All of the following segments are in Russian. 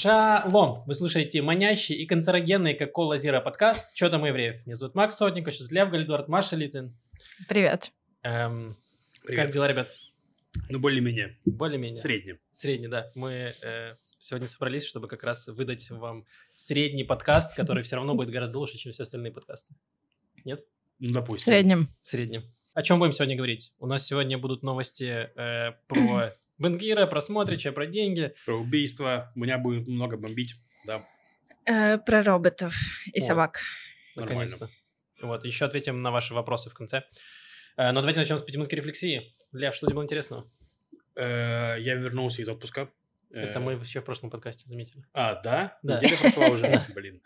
Шалом! Вы слушаете манящий и канцерогенный, как кола Зира подкаст «Чё там у евреев?». Меня зовут Макс Сотников, сейчас Лев Гальдорт, Маша Литвин. Привет. Эм, Привет. Как дела, ребят? Ну, более-менее. Более-менее. Среднем. Средний, да. Мы э, сегодня собрались, чтобы как раз выдать вам средний подкаст, который все равно будет гораздо лучше, чем все остальные подкасты. Нет? Ну, В допустим. среднем. Среднем. О чем будем сегодня говорить? У нас сегодня будут новости э, про Бенгира, про Смотрича, про деньги. Про убийство. Меня будет много бомбить. Да, Э, про роботов и О. собак. нормально. Наконец-то. Вот, еще ответим на ваши вопросы в конце. Э, но давайте начнем с пятиминутки рефлексии. Лев, что тебе было интересного? Э, Я вернулся из отпуска. Э, Это мы вообще в прошлом подкасте заметили. А, да? Да. Неделя прошла уже? Блин.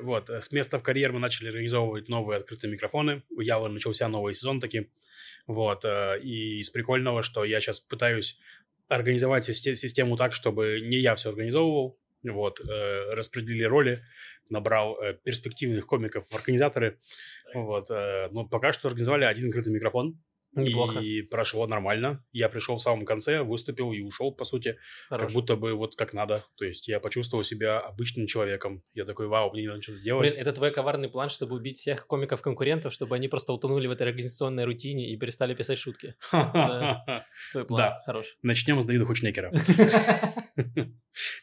Вот, э, с места в карьер мы начали организовывать новые открытые микрофоны. У Явы начался новый сезон таки. Вот, э, и из прикольного, что я сейчас пытаюсь организовать систе- систему так, чтобы не я все организовывал. Вот, э, распределили роли, набрал э, перспективных комиков в организаторы. Вот, э, но пока что организовали один открытый микрофон. Неплохо. И прошло нормально. Я пришел в самом конце, выступил и ушел, по сути. Хорош. Как будто бы вот как надо. То есть я почувствовал себя обычным человеком. Я такой, вау, мне не надо что-то делать. Блин, это твой коварный план, чтобы убить всех комиков-конкурентов, чтобы они просто утонули в этой организационной рутине и перестали писать шутки. Твой план. Да. Хорош. Начнем с Давида Хучнекера.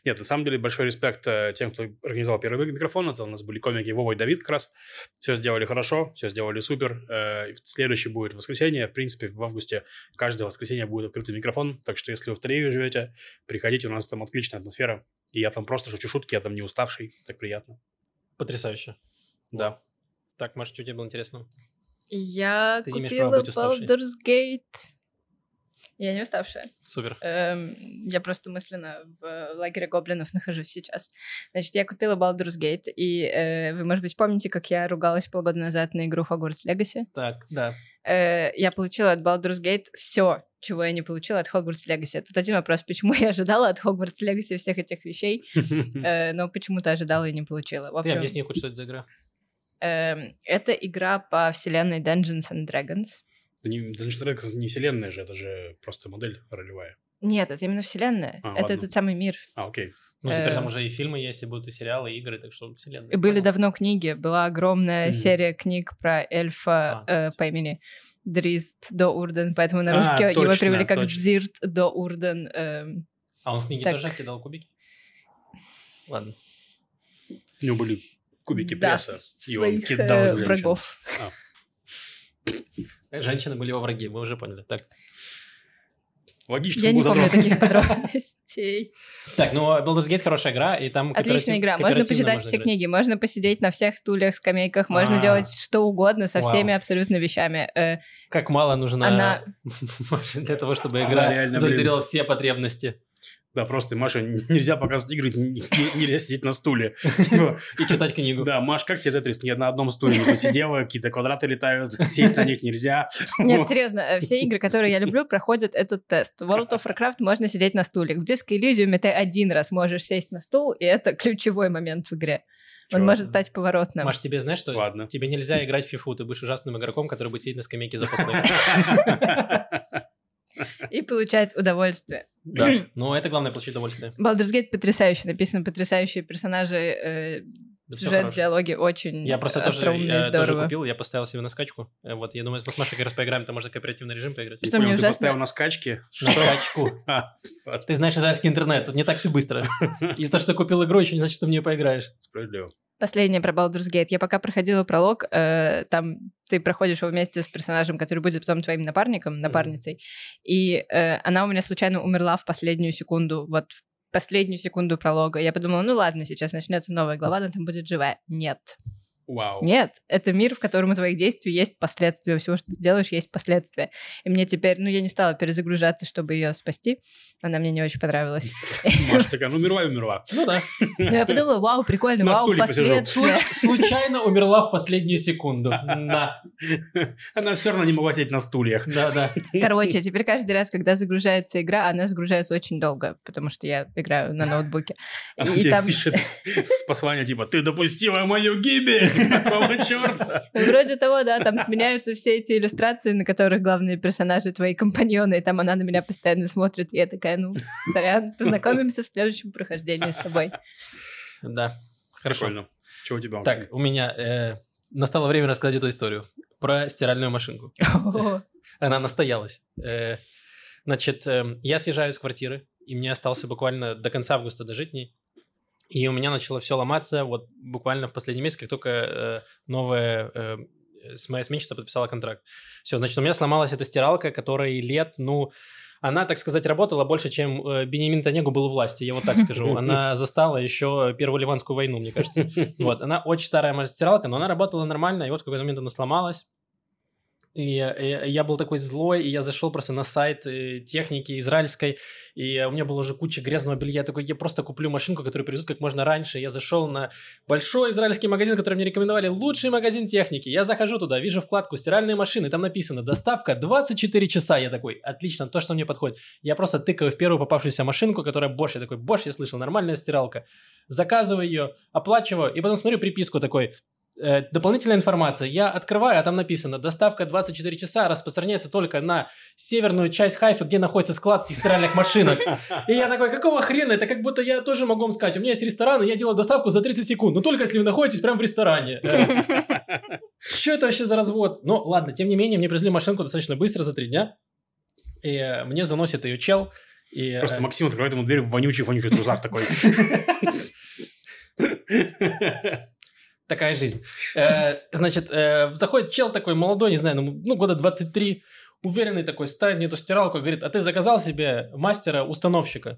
Нет, на самом деле большой респект э, тем, кто организовал первый микрофон. Это у нас были комики Вова и Давид как раз. Все сделали хорошо, все сделали супер. Э, Следующий будет воскресенье. В принципе, в августе каждое воскресенье будет открытый микрофон. Так что, если вы в Тель-Авиве живете, приходите, у нас там отличная атмосфера. И я там просто шучу шутки, я там не уставший. Так приятно. Потрясающе. Да. Так, Маша, что тебе было интересного? Я Ты купила. Baldur's Gate. Я не уставшая. Супер. Эм, я просто мысленно в лагере гоблинов нахожусь сейчас. Значит, я купила Baldur's Gate, и э, вы, может быть, помните, как я ругалась полгода назад на игру Hogwarts Legacy? Так, да. Э, я получила от Baldur's Gate все, чего я не получила от Hogwarts Legacy. Тут один вопрос, почему я ожидала от Hogwarts Legacy всех этих вещей, э, но почему-то ожидала и не получила. В Ты общем, объясни хоть, что это за игра. эм, это игра по вселенной Dungeons and Dragons. Да не, Dungeons and Dragons не вселенная же, это же просто модель ролевая. Нет, это именно вселенная. А, это ладно. этот самый мир. А, окей. Ну, теперь Э. там уже и фильмы есть, и будут и сериалы, и игры, так что вселенная. И были Понял. давно книги. Была огромная Мгм. серия книг про эльфа А, э, по имени Дрист до Урден, поэтому на А, русский его точно, перевели как точно. Дзирт до Урден. эм. А он в книге Так. тоже кидал кубики? Ладно. У него были кубики Да, пресса, и он кидал э, врагов. Женщины были его враги, мы уже поняли. Так, Логично, Я не помню таких подробностей. так ну Baldur's Gate хорошая игра, и там Отличная игра. Можно почитать все книги, можно посидеть на всех стульях, скамейках, можно А. делать что угодно со всеми абсолютно вещами. Э, Как мало нужно для того, чтобы игра удовлетворила все потребности. Да, просто, Маша, нельзя показывать игры, нельзя сидеть на стуле. Типа, И читать книгу. Да, Маш, как тебе Тетрис? Ни на одном стуле не посидела, какие-то квадраты летают, сесть на них нельзя. Нет, серьезно, э, все игры, которые я люблю, проходят этот тест. В World of Warcraft можно сидеть на стуле. В Disco Elysium ты один раз можешь сесть на стул, и это ключевой момент в игре. Он может стать поворотным. Маш, тебе знаешь, что Ладно. тебе нельзя играть в фифу, ты будешь ужасным игроком, который будет сидеть на скамейке запасных. И получать удовольствие. Да, но это главное получить удовольствие. Baldur's Gate потрясающе написан, потрясающие персонажи, э, сюжет, диалоги очень Я просто тоже, я тоже купил, я поставил себе на скачку. Э, Вот, я думаю, с Машей как раз поиграем, там можно кооперативный режим поиграть. Что Понял, мне ты ужасно- поставил на скачки? На скачку. А, Ты знаешь израильский интернет, тут не так все быстро. И то, что ты купил игру, еще не значит, что в нее поиграешь. Справедливо. Последнее про Baldur's Gate. Я пока проходила пролог, э, там ты проходишь его вместе с персонажем, который будет потом твоим напарником, напарницей, и э, она у меня случайно умерла в последнюю секунду, вот в последнюю секунду пролога. Я подумала, ну ладно, сейчас начнется новая глава, она там будет живая. Нет. Вау. Нет, это мир, в котором у твоих действий есть последствия, у всего, что ты делаешь, есть последствия. И мне теперь, ну, я не стала перезагружаться, чтобы ее спасти. Она мне не очень понравилась. Маша такая, ну умерла и умерла. Ну да. Но я подумала, вау, прикольно, На вау, последствия. Случайно умерла в последнюю секунду. Да, Она все равно не могла сидеть на стульях. да, да. Короче, теперь каждый раз, когда загружается игра, она загружается очень долго, потому что я играю на ноутбуке. Она И тебе там... пишет с послания типа, ты допустила мою гибель. Какого черта? Вроде того, да, там сменяются все эти иллюстрации, на которых главные персонажи твои компаньоны, и там она на меня постоянно смотрит, и я такая, ну, сорян, познакомимся в следующем прохождении с тобой. Да, хорошо. Прикольно. Что у тебя? Так, у меня э, настало время рассказать эту историю про стиральную машинку. Она настоялась. Э, Значит, эм, я съезжаю из квартиры, и мне остался буквально до конца августа дожить ней. И у меня начало все ломаться вот буквально в последний месяц, как только э, новая э, с- моя сменщица подписала контракт. Все, значит, у меня сломалась эта стиралка, которой лет, ну, она, так сказать, работала больше, чем э, Бенемин Нетаньягу был у власти, я вот так скажу. Она застала еще Первую Ливанскую войну, мне кажется. Вот, она очень старая моя стиралка, но она работала нормально, и вот в какой-то момент она сломалась. И э, я был такой злой, и я зашел просто на сайт э, техники израильской, и у меня была уже куча грязного белья. Я такой, я просто куплю машинку, которую привезут как можно раньше. Я зашел на большой израильский магазин, который мне рекомендовали, лучший магазин техники. Я захожу туда, вижу вкладку «Стиральные машины», там написано «Доставка 24 часа». Я такой, отлично, то, что мне подходит. Я просто тыкаю в первую попавшуюся машинку, которая Bosch. Я такой, Bosch, я слышал, нормальная стиралка. Заказываю ее, оплачиваю, и потом смотрю приписку такой, дополнительная информация. Я открываю, а там написано, доставка 24 часа распространяется только на северную часть Хайфа, где находится склад этих стиральных машинок. И я такой, какого хрена? Это как будто я тоже могу вам сказать. У меня есть ресторан, и я делаю доставку за 30 секунд. Но только если вы находитесь прямо в ресторане. Что это вообще за развод? Ну, ладно, тем не менее, мне привезли машинку достаточно быстро, за три дня. И э, мне заносит ее чел. И, э, Просто Максим открывает ему дверь в вонючих-вонючих трусах такой. Такая жизнь. Э, Значит, э, заходит чел такой молодой, не знаю, ну, ну, года 23, уверенный такой, ставит мне эту стиралку, говорит, а ты заказал себе мастера-установщика?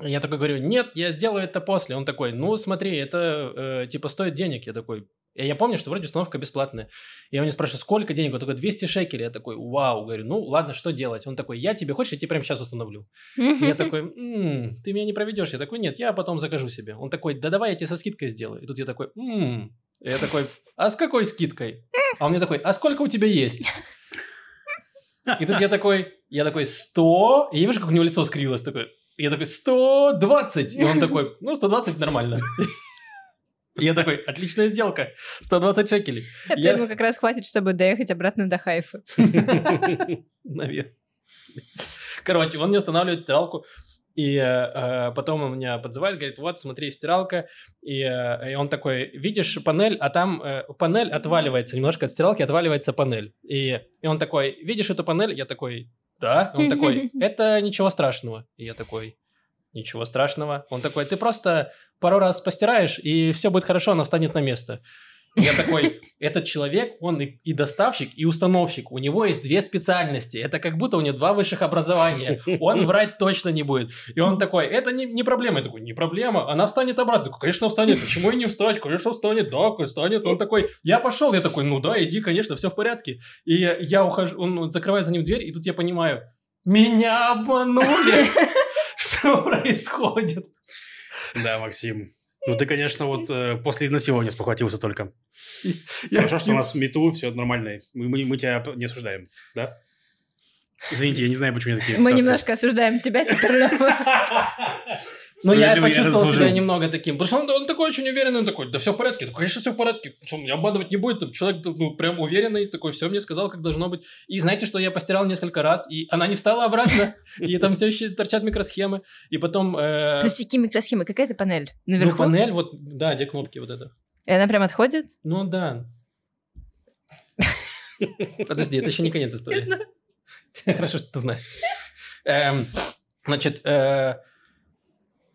Я такой говорю, нет, я сделаю это после. Он такой, ну смотри, это э, типа стоит денег. Я такой, и я помню, что вроде установка бесплатная. Я у него спрашиваю, сколько денег? Он такой, 200 шекелей. Я такой, вау. Говорю, ну ладно, что делать? Он такой, я тебе хочешь, я тебе прямо сейчас установлю. Я такой, «М, ты меня не проведешь. Я такой, нет, я потом закажу себе. Он такой, да давай я тебе со скидкой сделаю. И тут я такой, Я такой, а с какой скидкой? А он мне такой, а сколько у тебя есть? И тут я такой, я такой, 100. И вижу, как у него лицо скривилось. Такой, и я такой, 120. И он такой, ну, 120 нормально. Я такой, отличная сделка, 120 шекелей. Это Я- ему как раз хватит, чтобы доехать обратно до Хайфа. Наверное. Короче, он мне устанавливает стиралку, и э, э, потом он меня подзывает, говорит, вот, смотри, стиралка, и, э, и он такой, видишь панель, а там э, панель отваливается, немножко от стиралки отваливается панель. И, и он такой, видишь эту панель? Я такой, да. Он такой, это ничего страшного. И я такой, ничего страшного. Он такой, ты просто пару раз постираешь, и все будет хорошо, она встанет на место. Я такой, этот человек, он и, доставщик, и установщик. У него есть две специальности. Это как будто у него два высших образования. Он врать точно не будет. И он такой, это не, не проблема. Я такой, не проблема. Она встанет обратно. Такой, конечно, встанет. Почему и не встать? Конечно, встанет. Да, встанет. Он такой, я пошел. Я такой, ну да, иди, конечно, все в порядке. И я ухожу, он закрывает за ним дверь, и тут я понимаю, меня обманули. Что происходит? Да, Максим. Ну, ты, конечно, вот э, после изнасилования спохватился только. Я- Хорошо, что у нас мету, все нормально. Мы, мы- мы тебя не осуждаем, да? Извините, я не знаю, почему я такие Мы немножко осуждаем тебя теперь. но- Ну, я почувствовал себя немного таким. Потому что он, он такой очень уверенный, он такой, да все в порядке. Я такой, конечно, все в порядке. Что, меня обманывать не будет. Там Человек ну, прям уверенный, такой, все мне сказал, как должно быть. И знаете, что я постирал несколько раз, и она не встала обратно, и там все еще торчат микросхемы. И потом... э, Подожди, какие микросхемы? Какая это панель? Ну, Наверху? панель, вот, да, где кнопки вот это. И она прям отходит? Ну, да. Подожди, это еще не конец истории. Хорошо, что ты знаешь. Эм, Значит, э,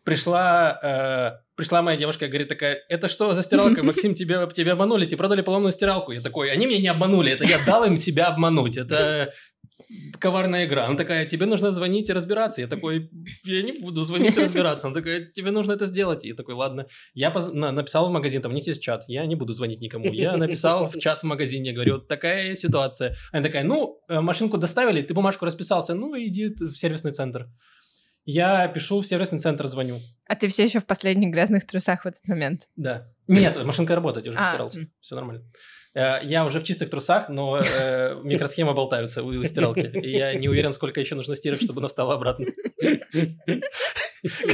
пришла, э, пришла моя девушка и говорит такая, это что за стиралка? Максим, тебя, тебя обманули, тебе продали поломанную стиралку. Я такой, они меня не обманули, это я дал им себя обмануть. Это коварная игра. Она такая, тебе нужно звонить и разбираться. Я такой, я не буду звонить и разбираться. Она такая, тебе нужно это сделать. И я такой, ладно. Я поз- на- написал в магазин, там у них есть чат. Я не буду звонить никому. Я написал в чат в магазине, говорю, вот такая ситуация. Она такая, ну, э, машинку доставили, ты бумажку расписался, ну, иди в сервисный центр. Я пишу в сервисный центр, звоню. А ты все еще в последних грязных трусах в этот момент. Да. Нет, машинка работает, я уже А, м. Все нормально. Э, Я уже в чистых трусах, но э, микросхемы болтаются у, стиралки. И я не уверен, сколько еще нужно стирать, чтобы она встала обратно.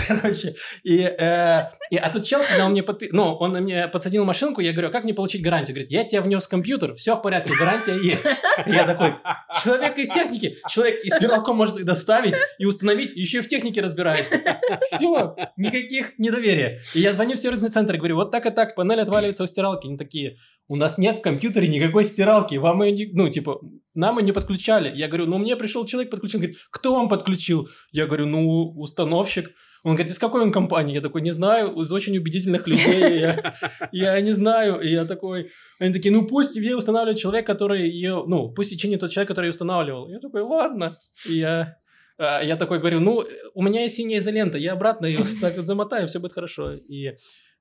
Короче, и, э, и- а тут чел, когда он мне подпи... ну, он мне подсадил машинку, я говорю, «А как мне получить гарантию? Говорит, я тебя внес в компьютер, все в порядке, гарантия есть. Я такой, человек из техники, человек и стиралку может и доставить, и установить, еще и в технике разбирается. Все, никаких недоверия. И я звоню в сервисный центр говорю, вот так и так, панель отваливается у стиралки. Они такие, у нас нет в компьютере никакой стиралки, вам ее. Ну, типа, нам ее не подключали. Я говорю, ну, мне пришел человек, подключил. Говорит, кто вам подключил? Я говорю, ну, установщик. Он говорит, из какой он компании? Я такой, не знаю, из очень убедительных людей. Я, я не знаю. И я такой... Они такие, ну, пусть тебе устанавливает человек, который ее... Ну, пусть и чинит тот человек, который ее устанавливал. Я такой, ладно. И я... а, Я такой говорю, ну, у меня есть синяя изолента, я обратно ее так вот замотаю, все будет хорошо. И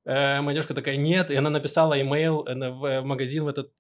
э, девушка такая, нет, и она написала имейл э, в магазин в этот,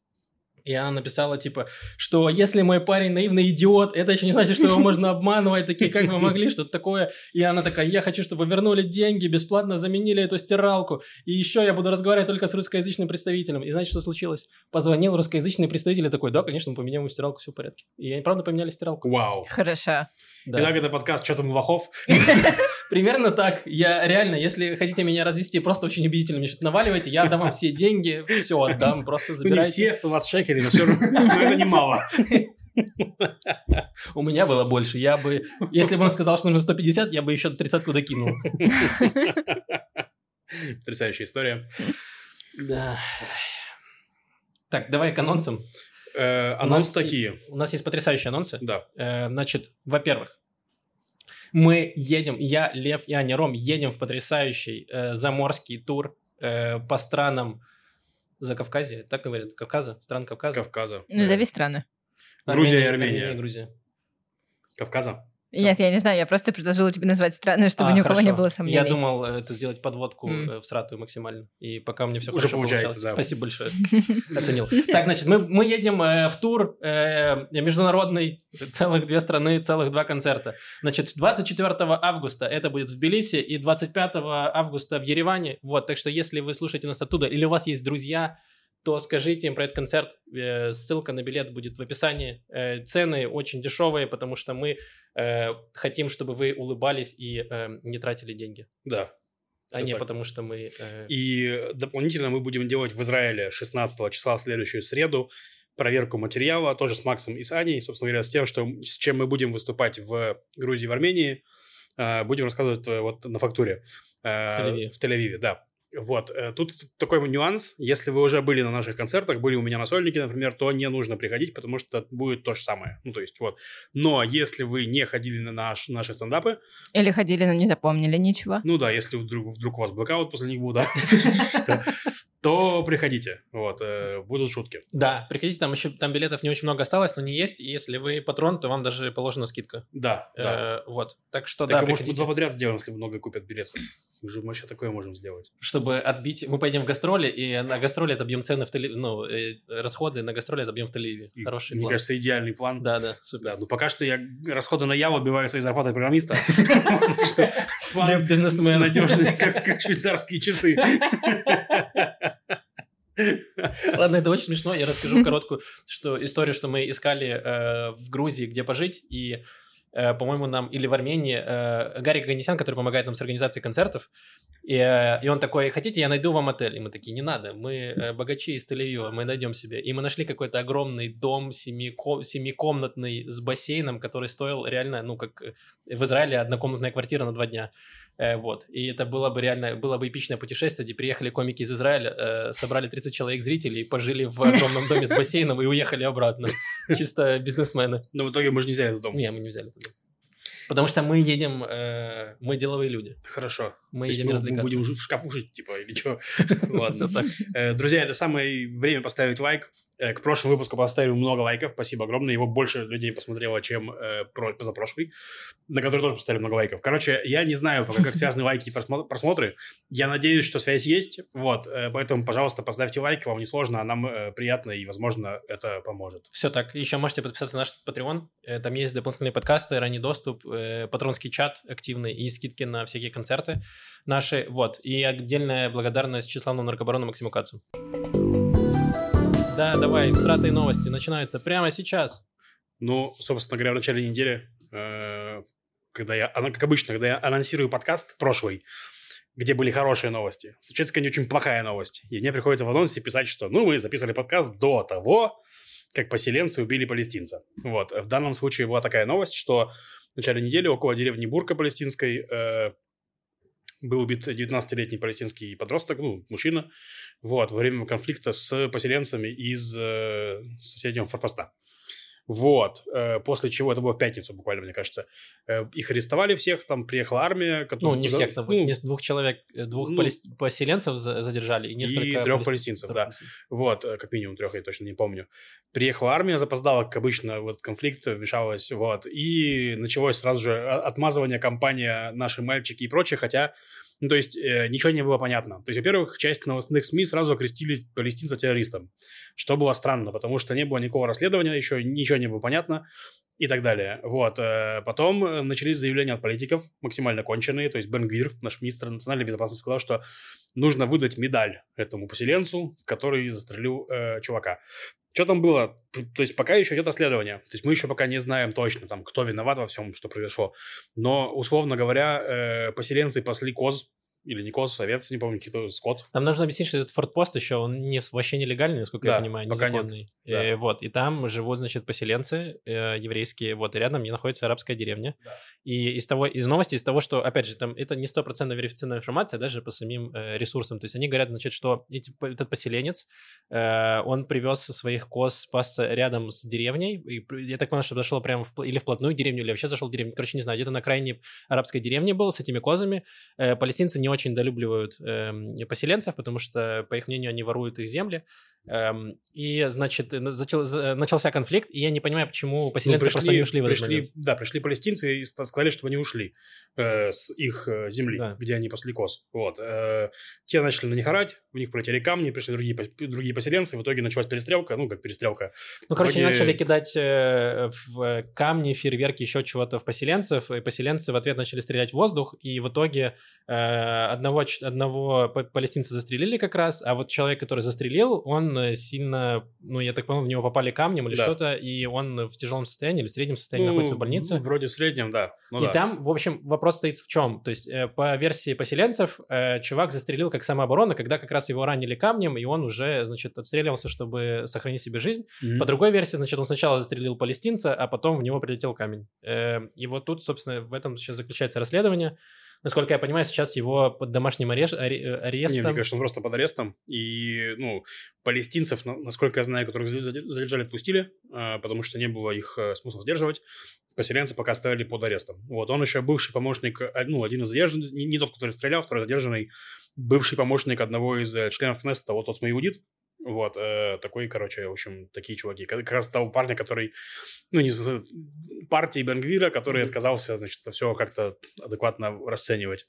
и она написала, типа, что если мой парень наивный идиот, это еще не значит, что его можно обманывать, такие, как вы могли, что-то такое. И она такая, я хочу, чтобы вы вернули деньги, бесплатно заменили эту стиралку, и еще я буду разговаривать только с русскоязычным представителем. И знаете, что случилось? Позвонил русскоязычный представитель и такой, да, конечно, мы поменяем стиралку, все в порядке. И они, правда, поменяли стиралку. Вау. Хорошо. Да. Итак, это подкаст «Что там у лохов?» Примерно так. Я реально, если хотите меня развести, просто очень убедительно мне что-то наваливайте, я отдам вам все деньги, все отдам, просто Ну, не забирайте. все, 120 шекелей, но все равно но это немало. У меня было больше. Я бы, если бы он сказал, что нужно 150, я бы еще тридцатку докинул. Потрясающая история. Да. Так, давай к анонсам. Э, У Анонсы такие. есть- У нас есть потрясающие анонсы. Да. Э, Значит, во-первых, мы едем, я, Лев и Аня Ром, едем в потрясающий э, заморский тур э, по странам Закавказья, так говорят, Кавказа, стран Кавказа. Кавказа. Назови страны. Грузия и Армения, Армения. Грузия. Кавказа. Нет, я не знаю, я просто предложила тебе назвать страны, чтобы А, ни у кого не было сомнений. Я думал э, это сделать подводку э, в сратую максимально. И пока у меня все Уже хорошо получается, получалось. да. Спасибо большое. Оценил. Так, значит, мы, мы едем э, в тур э, международный, целых две страны, целых два концерта. Значит, 24 августа это будет в Тбилиси и 25 августа в Ереване. Вот, так что если вы слушаете нас оттуда или у вас есть друзья, то скажите им про этот концерт. Э, Ссылка на билет будет в описании. Э, Цены очень дешевые, потому что мы э, хотим, чтобы вы улыбались и не тратили деньги. Да. А не так. потому, что мы... И дополнительно мы будем делать в Израиле 16 числа в следующую среду проверку материала, тоже с Максом и с Аней, собственно говоря, с тем, что, с чем мы будем выступать в Грузии и в Армении. Будем рассказывать вот на фактуре. В Тель-Авиве. В Тель-Авиве, да. Вот. э, Тут такой нюанс. Если вы уже были на наших концертах, были у меня на сольнике, например, то не нужно приходить, потому что будет то же самое. Ну, то есть, вот. Но если вы не ходили на наш, наши стендапы, Или ходили, но не запомнили ничего. ну да, если вдруг, вдруг у вас блокаут после них будет, да, то приходите. Вот, э, будут шутки. Да, приходите, там еще там билетов не очень много осталось, но не есть. И если вы патрон, то вам даже положена скидка. Да, да. Э, вот. Так что Так, да, а может, мы два подряд сделаем, если много купят билетов. Мы же мы еще такое можем сделать. чтобы отбить... Мы поедем в гастроли, и на гастроли отобьем цены в Тель... Ну, э, расходы на гастроли отобьем в Тель-Авиве. Хороший Мне план. кажется, идеальный план. Да, да, супер. Да, ну пока что я расходы на Яву отбиваю своей зарплатой программиста. План бизнесмен. надежный, как швейцарские часы. Ладно, это очень смешно. Я расскажу короткую что историю, что мы искали э, в Грузии, где пожить, и, э, по-моему, нам или в Армении э, Гарик Ганесян, который помогает нам с организацией концертов, и, э, и он такой, хотите, я найду вам отель? И мы такие, не надо, мы э, богачи из Тель-Авива, мы найдем себе. И мы нашли какой-то огромный дом семико- семикомнатный с бассейном, который стоил реально, ну, как э, в Израиле однокомнатная квартира на два дня. Э, вот. И это было бы реально, было бы эпичное путешествие, где приехали комики из Израиля, э, собрали 30 человек зрителей, пожили в огромном доме с бассейном и уехали обратно. Чисто бизнесмены. Но в итоге мы же не взяли этот дом. Не, мы не взяли туда. Потому что мы едем, э, мы деловые люди. Хорошо. Мы То едем мы развлекаться. будем в шкафу жить, типа, или что? Ладно. Э, Друзья, это самое время поставить лайк. Э, к прошлому выпуску поставили много лайков, спасибо огромное. Его больше людей посмотрело, чем э, про, позапрошлый, на который тоже поставили много лайков. Короче, я не знаю пока, как связаны лайки и просмотры. Я надеюсь, что связь есть. Вот, э, поэтому, пожалуйста, поставьте лайк, вам не сложно, а нам э, приятно, и, возможно, это поможет. Все так. Еще можете подписаться на наш Patreon. Э, там есть дополнительные подкасты, ранний доступ, э, патронский чат активный и скидки на всякие концерты наши. Вот. И отдельная благодарность тщеславному наркобарону Максиму Кацу. Да, давай, сратые новости начинаются прямо сейчас. Ну, собственно говоря, в начале недели, э, когда я, как обычно, когда я анонсирую подкаст прошлый, где были хорошие новости, случается не очень плохая новость. И мне приходится в анонсе писать, что, ну, мы записывали подкаст до того, как поселенцы убили палестинца. Вот. В данном случае была такая новость, что в начале недели около деревни Бурка палестинской э, был убит 19-летний палестинский подросток, ну, мужчина, вот, во время конфликта с поселенцами из э, соседнего форпоста. Вот. Э, после чего, это было в пятницу буквально, мне кажется, э, их арестовали всех, там приехала армия. Которая, ну, не всех, там, ну, двух человек, э, двух ну, поселенцев задержали и несколько... И трех палестинцев, да. Палестинцев. Вот, как минимум трех, я точно не помню. Приехала армия, запоздала, как обычно, вот конфликт вмешалась, вот, и началось сразу же отмазывание компания «Наши мальчики» и прочее, хотя ну, то есть э, ничего не было понятно. То есть, во-первых, часть новостных СМИ сразу окрестили палестинца террористом, что было странно, потому что не было никакого расследования, еще ничего не было понятно и так далее. Вот. Э, потом э, начались заявления от политиков, максимально конченые, то есть Бенгвир, наш министр национальной безопасности, сказал, что нужно выдать медаль этому поселенцу, который застрелил э, чувака. Что там было? То есть пока еще идет расследование. То есть мы еще пока не знаем точно, там, кто виноват во всем, что произошло. Но, условно говоря, э, поселенцы пасли коз или не коз, овец, не помню, какие-то скот. Там нужно объяснить, что этот фортпост еще, он не, вообще нелегальный, насколько да, я понимаю, незаконный. Да. Э, вот, и там живут, значит, поселенцы э, еврейские, вот, и рядом не находится арабская деревня. Да. И из того, из новости, из того, что, опять же, там это не стопроцентно верифицированная информация, даже по самим э, ресурсам. То есть они говорят, значит, что эти, этот поселенец, э, он привез своих коз спасся рядом с деревней, и я так понял, что зашел прямо в, или вплотную деревню, или вообще зашел в деревню, короче, не знаю, где-то на крайней арабской деревне был с этими козами. Э, палестинцы не очень долюбливают э, поселенцев, потому что, по их мнению, они воруют их земли. Эм, и, значит, начал, начался конфликт, и я не понимаю, почему ну, поселенцы ну, пришли, просто не ушли в пришли, этот момент. Да, пришли палестинцы и сказали, чтобы они ушли э, с их э, земли, да. где они пасли коз. Вот. Э, те начали на них орать, в них полетели камни, пришли другие, другие поселенцы, в итоге началась перестрелка, ну, как перестрелка. Ну, короче, итоге... начали кидать э, в камни, фейерверки, еще чего-то в поселенцев, и поселенцы в ответ начали стрелять в воздух, и в итоге э, одного, одного палестинца застрелили как раз, а вот человек, который застрелил, он сильно, ну, я так понял, в него попали камнем или да. что-то, и он в тяжелом состоянии или в среднем состоянии ну, находится в больнице. Вроде в среднем, да. Ну, и да. там, в общем, вопрос стоит в чем? То есть, э, по версии поселенцев, э, чувак застрелил как самооборона, когда как раз его ранили камнем, и он уже, значит, отстреливался, чтобы сохранить себе жизнь. Mm-hmm. По другой версии, значит, он сначала застрелил палестинца, а потом в него прилетел камень. Э, и вот тут, собственно, в этом сейчас заключается расследование. Насколько я понимаю, сейчас его под домашним арест, арестом... Не, мне кажется, он просто под арестом. И, ну, палестинцев, насколько я знаю, которых задержали, отпустили, а, потому что не было их э, смысла сдерживать. Поселенцы пока оставили под арестом. Вот, он еще бывший помощник, э, ну, один из задержанных, не, тот, который стрелял, второй задержанный, бывший помощник одного из э, членов Кнессета, вот тот Смаиудит, вот, э, такой, короче, в общем, такие чуваки. Как раз того парня, который, ну, не партии Бенгвира, который mm-hmm. отказался, значит, это все как-то адекватно расценивать.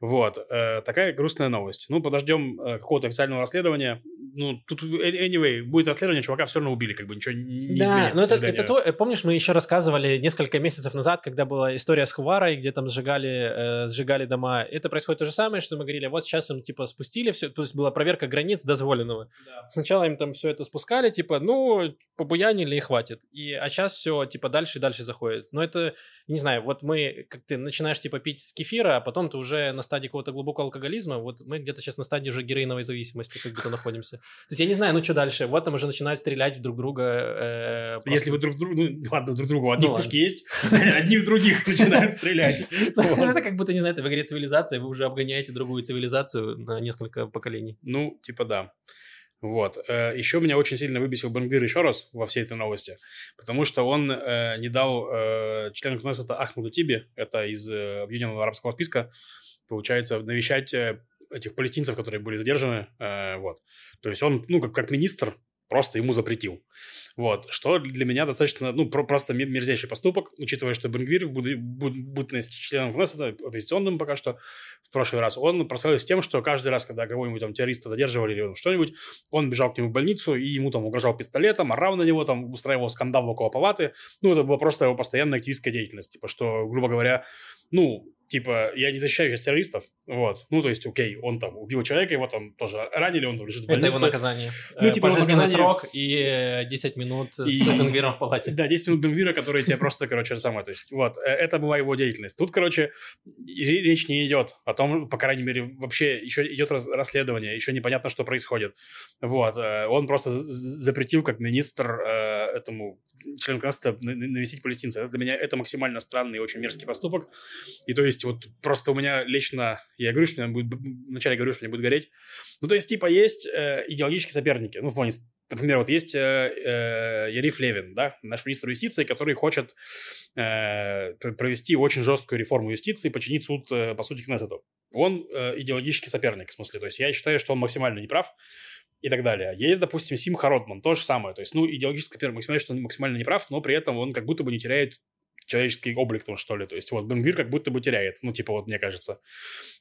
Вот, э, такая грустная новость. Ну, подождем э, какого-то официального расследования. Ну, тут, э, anyway, будет расследование, чувака все равно убили, как бы ничего не да, изменится. но это, это то, э, помнишь, мы еще рассказывали несколько месяцев назад, когда была история с Хуварой, где там сжигали, э, сжигали дома. Это происходит то же самое, что мы говорили, вот сейчас им, типа, спустили все, то есть была проверка границ дозволенного. Да. Сначала им там все это спускали, типа, ну, побуянили и хватит. И, а сейчас все, типа, дальше и дальше заходит. Но это, не знаю, вот мы, как ты начинаешь, типа, пить с кефира, а потом ты уже на стадии какого-то глубокого алкоголизма, вот мы где-то сейчас на стадии уже героиновой зависимости как будто находимся. То есть я не знаю, ну что дальше? Вот там уже начинают стрелять друг друга. Э, просто... Если вы друг другу, ну ладно, друг другу, одни ну, пушки есть, одни в других начинают стрелять. Ну, это как будто, не знаю, это в игре цивилизация, вы уже обгоняете другую цивилизацию на несколько поколений. Ну, типа да. Вот. Э, еще меня очень сильно выбесил Бенгвир еще раз во всей этой новости, потому что он э, не дал э, члену Кнессета Ахмаду Тиби, это из э, Объединенного Арабского списка, получается, навещать э, этих палестинцев, которые были задержаны, э, вот. То есть он, ну, как, как министр, просто ему запретил. Вот, что для меня достаточно, ну, про- просто мерзейший поступок, учитывая, что Бенгвир бытность членом Кнессета, оппозиционным пока что, в прошлый раз, он прославился тем, что каждый раз, когда кого-нибудь там террориста задерживали или что-нибудь, он бежал к нему в больницу, и ему там угрожал пистолетом, орал на него, там, устраивал скандал около палаты. Ну, это была просто его постоянная активистская деятельность, типа, что, грубо говоря, ну, типа, я не защищаю сейчас террористов, вот, ну, то есть, окей, он там убил человека, его там тоже ранили, он там лежит в больнице. Это его наказание. Ну, типа, Пожизненный наказание... срок и 10 минут И- с Бенгвиром в палате. Да, 10 минут Бенгвира, которые тебе просто, короче, самое, то есть, вот, э, это была его деятельность. Тут, короче, речь не идет о том, по крайней мере, вообще еще идет расследование, еще непонятно, что происходит. Вот, э, он просто запретил, как министр, э, этому на- на- навестить палестинца. Это для меня это максимально странный и очень мерзкий поступок. И то есть вот просто у меня лично, я говорю, что будет, вначале говорю, что мне будет гореть. Ну, то есть, типа, есть э, идеологические соперники. Ну, в плане, например, вот есть э, э, Яриф Левин, да, наш министр юстиции, который хочет э, пр- провести очень жесткую реформу юстиции, починить суд, э, по сути, Кнессету. Он э, идеологический соперник, в смысле. То есть, я считаю, что он максимально неправ и так далее. Есть, допустим, Сим Харотман, то же самое. То есть, ну, идеологический соперник максимально, что он максимально неправ, но при этом он как будто бы не теряет человеческий облик там, что ли. То есть, вот, Бенгвир как будто бы теряет. Ну, типа, вот, мне кажется.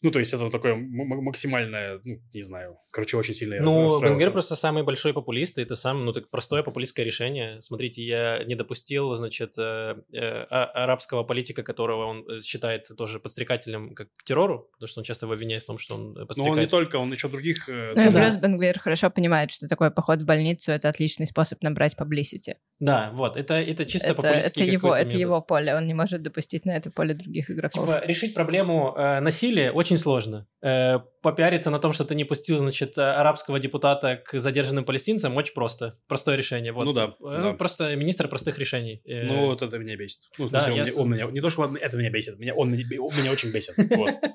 Ну, то есть, это такое максимальное, ну, не знаю. Короче, очень сильно Ну. Бенгвир просто самый большой популист, и это самое, ну, так простое популистское решение. Смотрите, я не допустил, значит, э, э, а- арабского политика, которого он э, считает тоже подстрекателем как к террору, потому что он часто его обвиняет в том, что он э, Но он не подстрекает. только, он еще других... э, Ну и тоже- плюс Бенгвир хорошо понимает, что такое поход в больницу — это отличный способ набрать publicity. Да, вот, это, это чисто Это, популистский это его, это его поле, он не может допустить на это поле других игроков. Типа, решить проблему э, насилия очень сложно. Э, попиариться на том, что ты не пустил, значит, э, арабского депутата к задержанным палестинцам, очень просто. Простое решение. Вот. Ну да, Э, да. Просто министр простых решений. Э, Ну, вот это меня бесит. Ну, в Да, смысле, он, я меня, он меня- Не то, что он- это меня бесит, меня, он, меня, он меня очень бесит.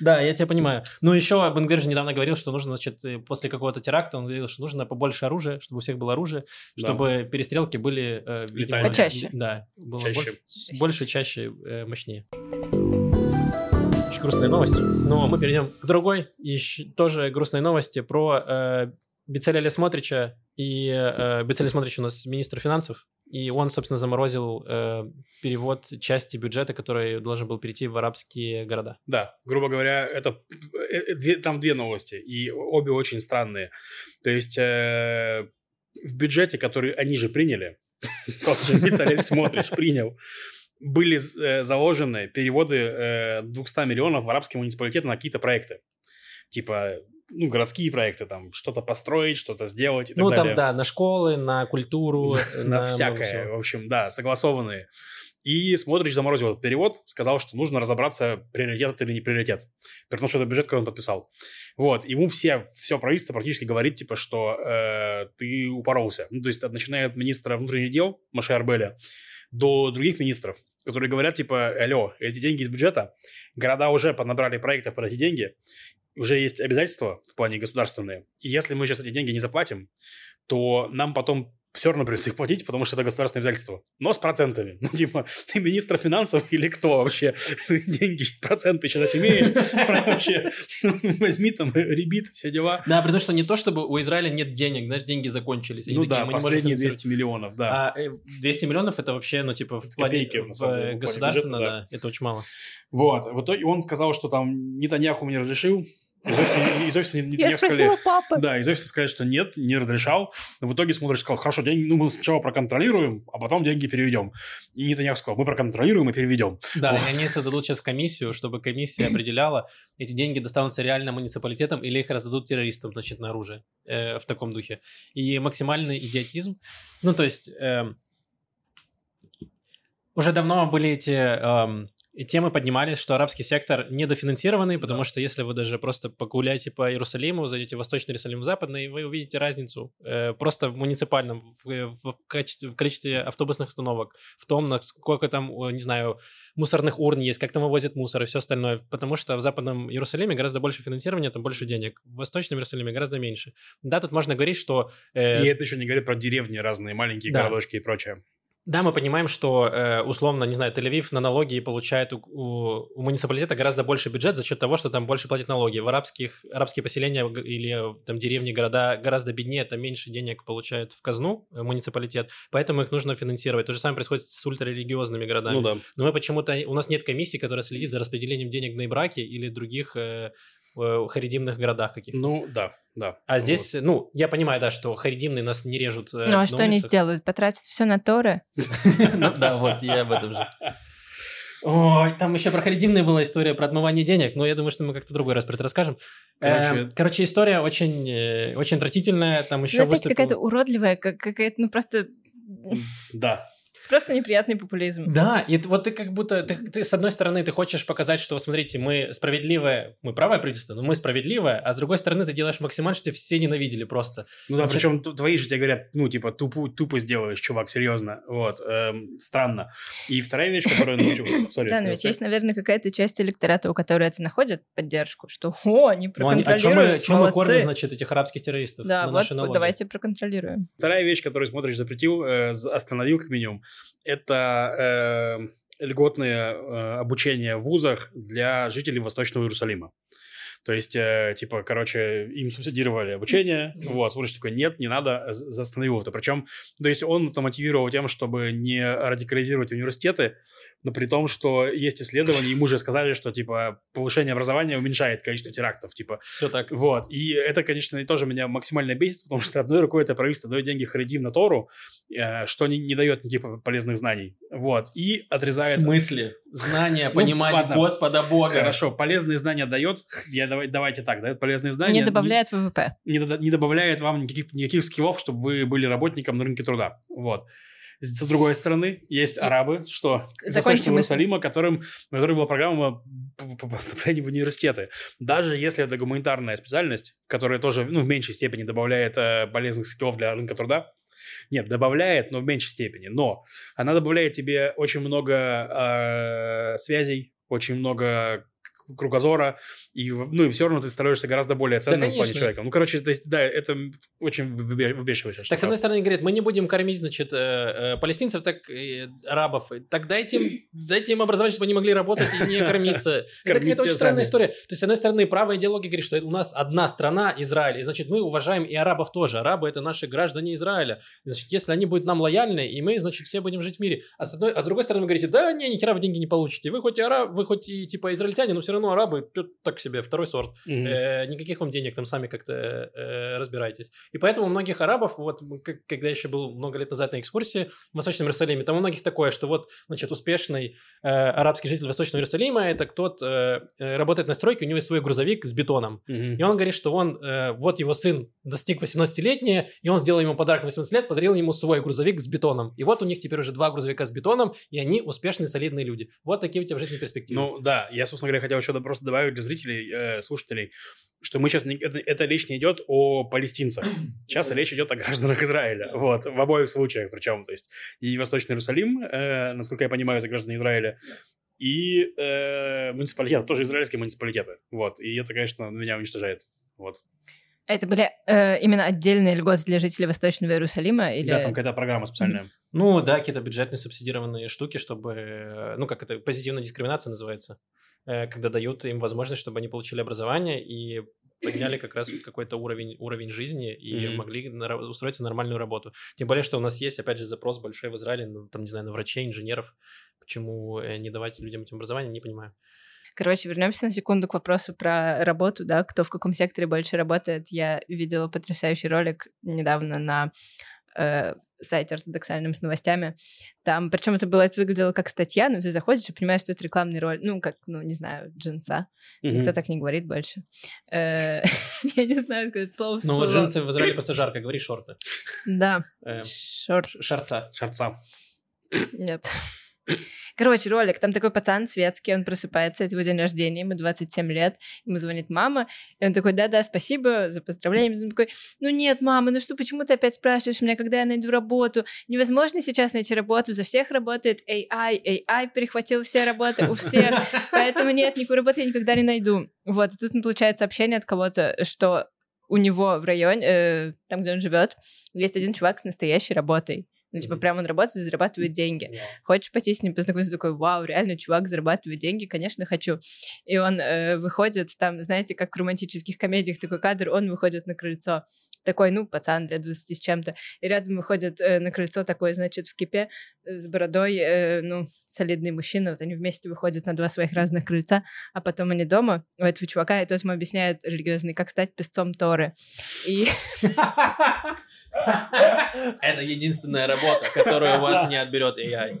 Да, я тебя понимаю. Ну, еще Бенгвир же недавно говорил, что нужно, значит, э, после какого-то теракта, он говорил, что нужно побольше оружия, чтобы у всех было оружие, чтобы перестрелки были... э, Летальные. Почаще. Да, было Чаще. Больше, больше, чаще, э, мощнее. Очень грустные новости. Но мы перейдем к другой, еще тоже грустной новости про э, Бецалеля Смотрича. И э, Бецалель Смотрич у нас министр финансов. И он, собственно, заморозил э, перевод части бюджета, который должен был перейти в арабские города. Да, грубо говоря, это э, э, две- там две новости, и обе очень странные. То есть э, в бюджете, который они же приняли, тот же Бицалель Смотришь принял, были э, заложены переводы э, 200 миллионов в арабские муниципалитеты на какие-то проекты. Типа, ну, городские проекты, там, что-то построить, что-то сделать и так ну, далее. там, да, на школы, на культуру, на всякое, в общем, да, согласованные. И Смотрич заморозил этот перевод, сказал, что нужно разобраться, приоритет это или не приоритет. При том, что это бюджет, который он подписал. Вот, ему все, все правительство практически говорит, типа, что э, ты упоролся. Ну, то есть, начиная от министра внутренних дел Маше Арбеля до других министров, которые говорят, типа, алло, эти деньги из бюджета, города уже поднабрали проектов под эти деньги, уже есть обязательства в плане государственные. И если мы сейчас эти деньги не заплатим, то нам потом все равно придется их платить, потому что это государственное обязательство. Но с процентами. Ну, типа, ты министр финансов или кто вообще? Ты деньги, проценты считать умеешь? Вообще, возьми там ребит, все дела. Да, потому что не то, чтобы у Израиля нет денег, знаешь, деньги закончились. Ну да, «Мы не можем последние финансировать». 200 миллионов, да. А э, 200 миллионов это вообще, ну, типа, в копейки, э, государственно, да, это очень мало. Вот. В итоге он сказал, что там Нетаньяху мне разрешил. Из офиса- из офиса Я Нетаньяху сказали, спросила папы. Да, из офиса сказали, что нет, не разрешал. Но в итоге смотришь, сказал, хорошо, деньги, ну, мы сначала проконтролируем, а потом деньги переведем. И Нетаньяху сказал, мы проконтролируем и переведем. Да, Вот. и они создадут сейчас комиссию, чтобы комиссия определяла, эти деньги достанутся реально муниципалитетам или их раздадут террористам, значит, на оружие э, в таком духе. И максимальный идиотизм. Ну, то есть, эм, уже давно были эти эм, и темы поднимались, что арабский сектор недофинансированный, потому что если вы даже просто погуляете по Иерусалиму, зайдете в Восточный Иерусалим, в Западный, вы увидите разницу э, просто в муниципальном, в, в качестве, в количестве автобусных остановок, в том, насколько там, э, не знаю, мусорных урн есть, как там вывозят мусор и все остальное. Потому что в Западном Иерусалиме гораздо больше финансирования, там больше денег. В Восточном Иерусалиме гораздо меньше. Да, тут можно говорить, что... э, И это еще не говорит про деревни разные, маленькие Да. городочки и прочее. Да, мы понимаем, что, э, условно, не знаю, Тель-Авив на налоги получает у, у, у муниципалитета гораздо больше бюджет за счет того, что там больше платят налоги. В арабских, арабские поселения или там деревни, города гораздо беднее, там меньше денег получают в казну э, муниципалитет, поэтому их нужно финансировать. То же самое происходит с ультрарелигиозными городами. Ну да. Но мы почему-то, у нас нет комиссии, которая следит за распределением денег на Ибраке или других э, э, харидимных городах каких-то. Ну да, да. А здесь, ну, я понимаю, да, что харидимные нас не режут. э, Ну а на что они сделают? Потратят все на Торы? Ну да, вот, я об этом же. Ой, там еще про харидимные была история про отмывание денег, но я думаю, что мы как-то другой раз про это расскажем. Короче- Короче, короче история очень, э, очень отвратительная, там еще Ну, опять выступил... какая-то уродливая, как- какая-то, ну просто... Да. Просто неприятный популизм. Да, и вот ты как будто, ты, ты, с одной стороны, ты хочешь показать, что, смотрите, мы справедливое, мы правое правительство, но мы справедливое, а с другой стороны, ты делаешь максимально, что все ненавидели просто. Ну да, причем твои же тебе говорят, ну, типа, тупо, тупо сделаешь, чувак, серьезно. Вот, эм, странно. И вторая вещь, которую... ну, Да, но ведь есть, наверное, какая-то часть электората, у которой это находит поддержку, что «О, они Ну, они- а чем мы, проконтролируют, чем мы кормим, молодцы». значит, этих арабских террористов Да, на вот, наши вот налоги? давайте проконтролируем. Вторая вещь, которую смотришь, запретил, э, остановил как минимум, это э, льготное э, обучение в вузах для жителей Восточного Иерусалима. То есть, э, типа, короче, им субсидировали обучение, Мгм. вот, смотришь, такой, нет, не надо, а застановил это. Причем, то есть, он это мотивировал тем, чтобы не радикализировать университеты, но при том, что есть исследования, ему же сказали, что, типа, повышение образования уменьшает количество терактов, типа, Все так. вот. И это, конечно, тоже меня максимально бесит, потому что одной рукой это правительство дает деньги Харидим на Тору, э, что не, не дает никаких по- полезных знаний. Вот. И В отрезает... смысле? Знания, Ну, понимать ладно. Господа Бога. Хорошо, полезные знания дает, я, давай, давайте так, дает полезные знания. Не добавляет ВВП. Не, дода- не добавляет вам никаких, никаких скиллов, чтобы вы были работником на рынке труда. Вот. С другой стороны, есть арабы, что Закончим. Иерусалима, которым, у которых была программа по по поступлению в университеты. Даже если это гуманитарная специальность, которая тоже ну, в меньшей степени добавляет э, полезных скиллов для рынка труда, нет, добавляет, но в меньшей степени. Но она добавляет тебе очень много э, связей, очень много кругозора, и, ну, и все равно ты становишься гораздо более ценным в плане человека. Ну, короче, то есть, да, это очень выбе- выбешивающая Так, с одной стороны, говорит, мы не будем кормить, значит, э, э, палестинцев, так и арабов. Так дайте им, дайте им образование, чтобы они могли работать и не кормиться. Это какая-то очень странная история. То есть, с одной стороны, правая идеология говорит, что у нас одна страна, Израиль, и, значит, мы уважаем и арабов тоже. Арабы — это наши граждане Израиля. Значит, если они будут нам лояльны, и мы, значит, все будем жить в мире. А с, одной, а с другой стороны, вы говорите, да, не, ни хера вы деньги не получите. Вы хоть и араб, вы хоть и, типа, израильтяне, но все равно арабы, чё-то так себе, второй сорт. Мгм. Э, никаких вам денег, там сами как-то э, разбирайтесь. И поэтому у многих арабов, вот как- когда еще был много лет назад на экскурсии в Восточном Иерусалиме, там у многих такое, что вот, значит, успешный э, арабский житель Восточного Иерусалима, это кто-то э, э, работает на стройке, у него есть свой грузовик с бетоном. Мгм. И он говорит, что он, э, вот его сын достиг 18-летия, и он сделал ему подарок на 18 лет, подарил ему свой грузовик с бетоном. И вот у них теперь уже два грузовика с бетоном, и они успешные, солидные люди. Вот такие у тебя в жизни перспективы. Ну да, я, собственно говоря, хотел еще да- просто добавить для зрителей, э, слушателей, что мы сейчас, не, это, это речь не идет о палестинцах. Сейчас речь идет о гражданах Израиля. Вот, в обоих случаях причем. То есть и Восточный Иерусалим, э, насколько я понимаю, это граждане Израиля, и э, муниципалитет, тоже израильские муниципалитеты. Вот, и это, конечно, меня уничтожает. Вот. Это были э, именно отдельные льготы для жителей Восточного Иерусалима? Или... Да, там какая-то программа специальная. Ну, да, какие-то бюджетные субсидированные штуки, чтобы, э, ну, как это, позитивная дискриминация называется, когда дают им возможность, чтобы они получили образование и подняли как раз какой-то уровень, уровень жизни и Мгм. могли на устроиться на нормальную работу. Тем более, что у нас есть, опять же, запрос большой в Израиле, ну, там, не знаю, на врачей, инженеров. Почему э, не давать людям этим образование, не понимаю. Короче, вернемся на секунду к вопросу про работу, да, кто в каком секторе больше работает. Я видела потрясающий ролик недавно на э, сайте ортодоксальным с новостями. Там, причем это было, это выглядело как статья, но ты заходишь и понимаешь, что это рекламный ролик, ну, как, ну, не знаю, джинса. Мгм. Никто так не говорит больше. Э, Я не знаю, как это слово Ну, вот джинсы в Израиле просто жарко, говори шорты. Да, Э, шорт. Шарца. Шарца. Нет. Короче, ролик, там такой пацан светский, он просыпается, это его день рождения, ему 27 лет, ему звонит мама, и он такой, да-да, спасибо за поздравление. Он такой, ну нет, мама, ну что, почему ты опять спрашиваешь меня, когда я найду работу? Невозможно сейчас найти работу, за всех работает AI, AI перехватил все работы у всех, поэтому нет, никакой работы я никогда не найду. Вот, и тут он получает сообщение от кого-то, что у него в районе, э, там, где он живет, есть один чувак с настоящей работой. Ну, типа, прям он работает, зарабатывает деньги. Хочешь пойти с ним познакомиться? Такой, вау, реально, чувак зарабатывает деньги, конечно, хочу. И он э, выходит, там, знаете, как в романтических комедиях такой кадр, он выходит на крыльцо. Такой, ну, пацан лет 20 с чем-то. И рядом выходит э, на крыльцо такой, значит, в кипе э, с бородой, э, ну, солидный мужчина. Вот они вместе выходят на два своих разных крыльца, а потом они дома у этого чувака, и тот ему объясняет религиозный, как стать песцом Торы. И Это единственная работа, которую у вас не отберет AI.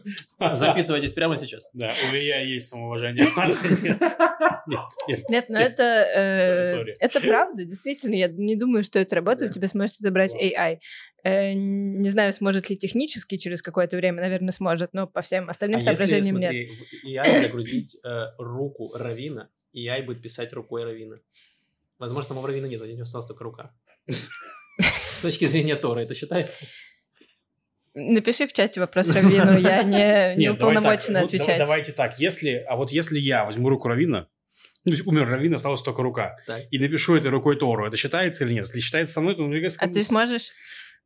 Записывайтесь прямо сейчас. Да, у меня есть самоуважение. Нет, нет, нет. Нет, но это, э, это правда, действительно. Я не думаю, что это работает, у тебя сможет отобрать. AI. Э, не знаю, сможет ли технически через какое-то время, наверное, сможет, но по всем остальным А соображениям нет. AI загрузить э, руку Равина, AI будет писать рукой Равина. Возможно, самого Равина нет, у него осталась только рука. С точки зрения Тора это считается? Напиши в чате вопрос Равину, я не, не Нет, давай так, уполномочена ну, отвечать. да- Давайте так, если, а вот если я возьму руку Равина, ну, то есть умер Равин, осталась только рука, Так. и напишу этой рукой Тору, это считается или нет? Если считается со мной, то... мне кажется, А ты сможешь?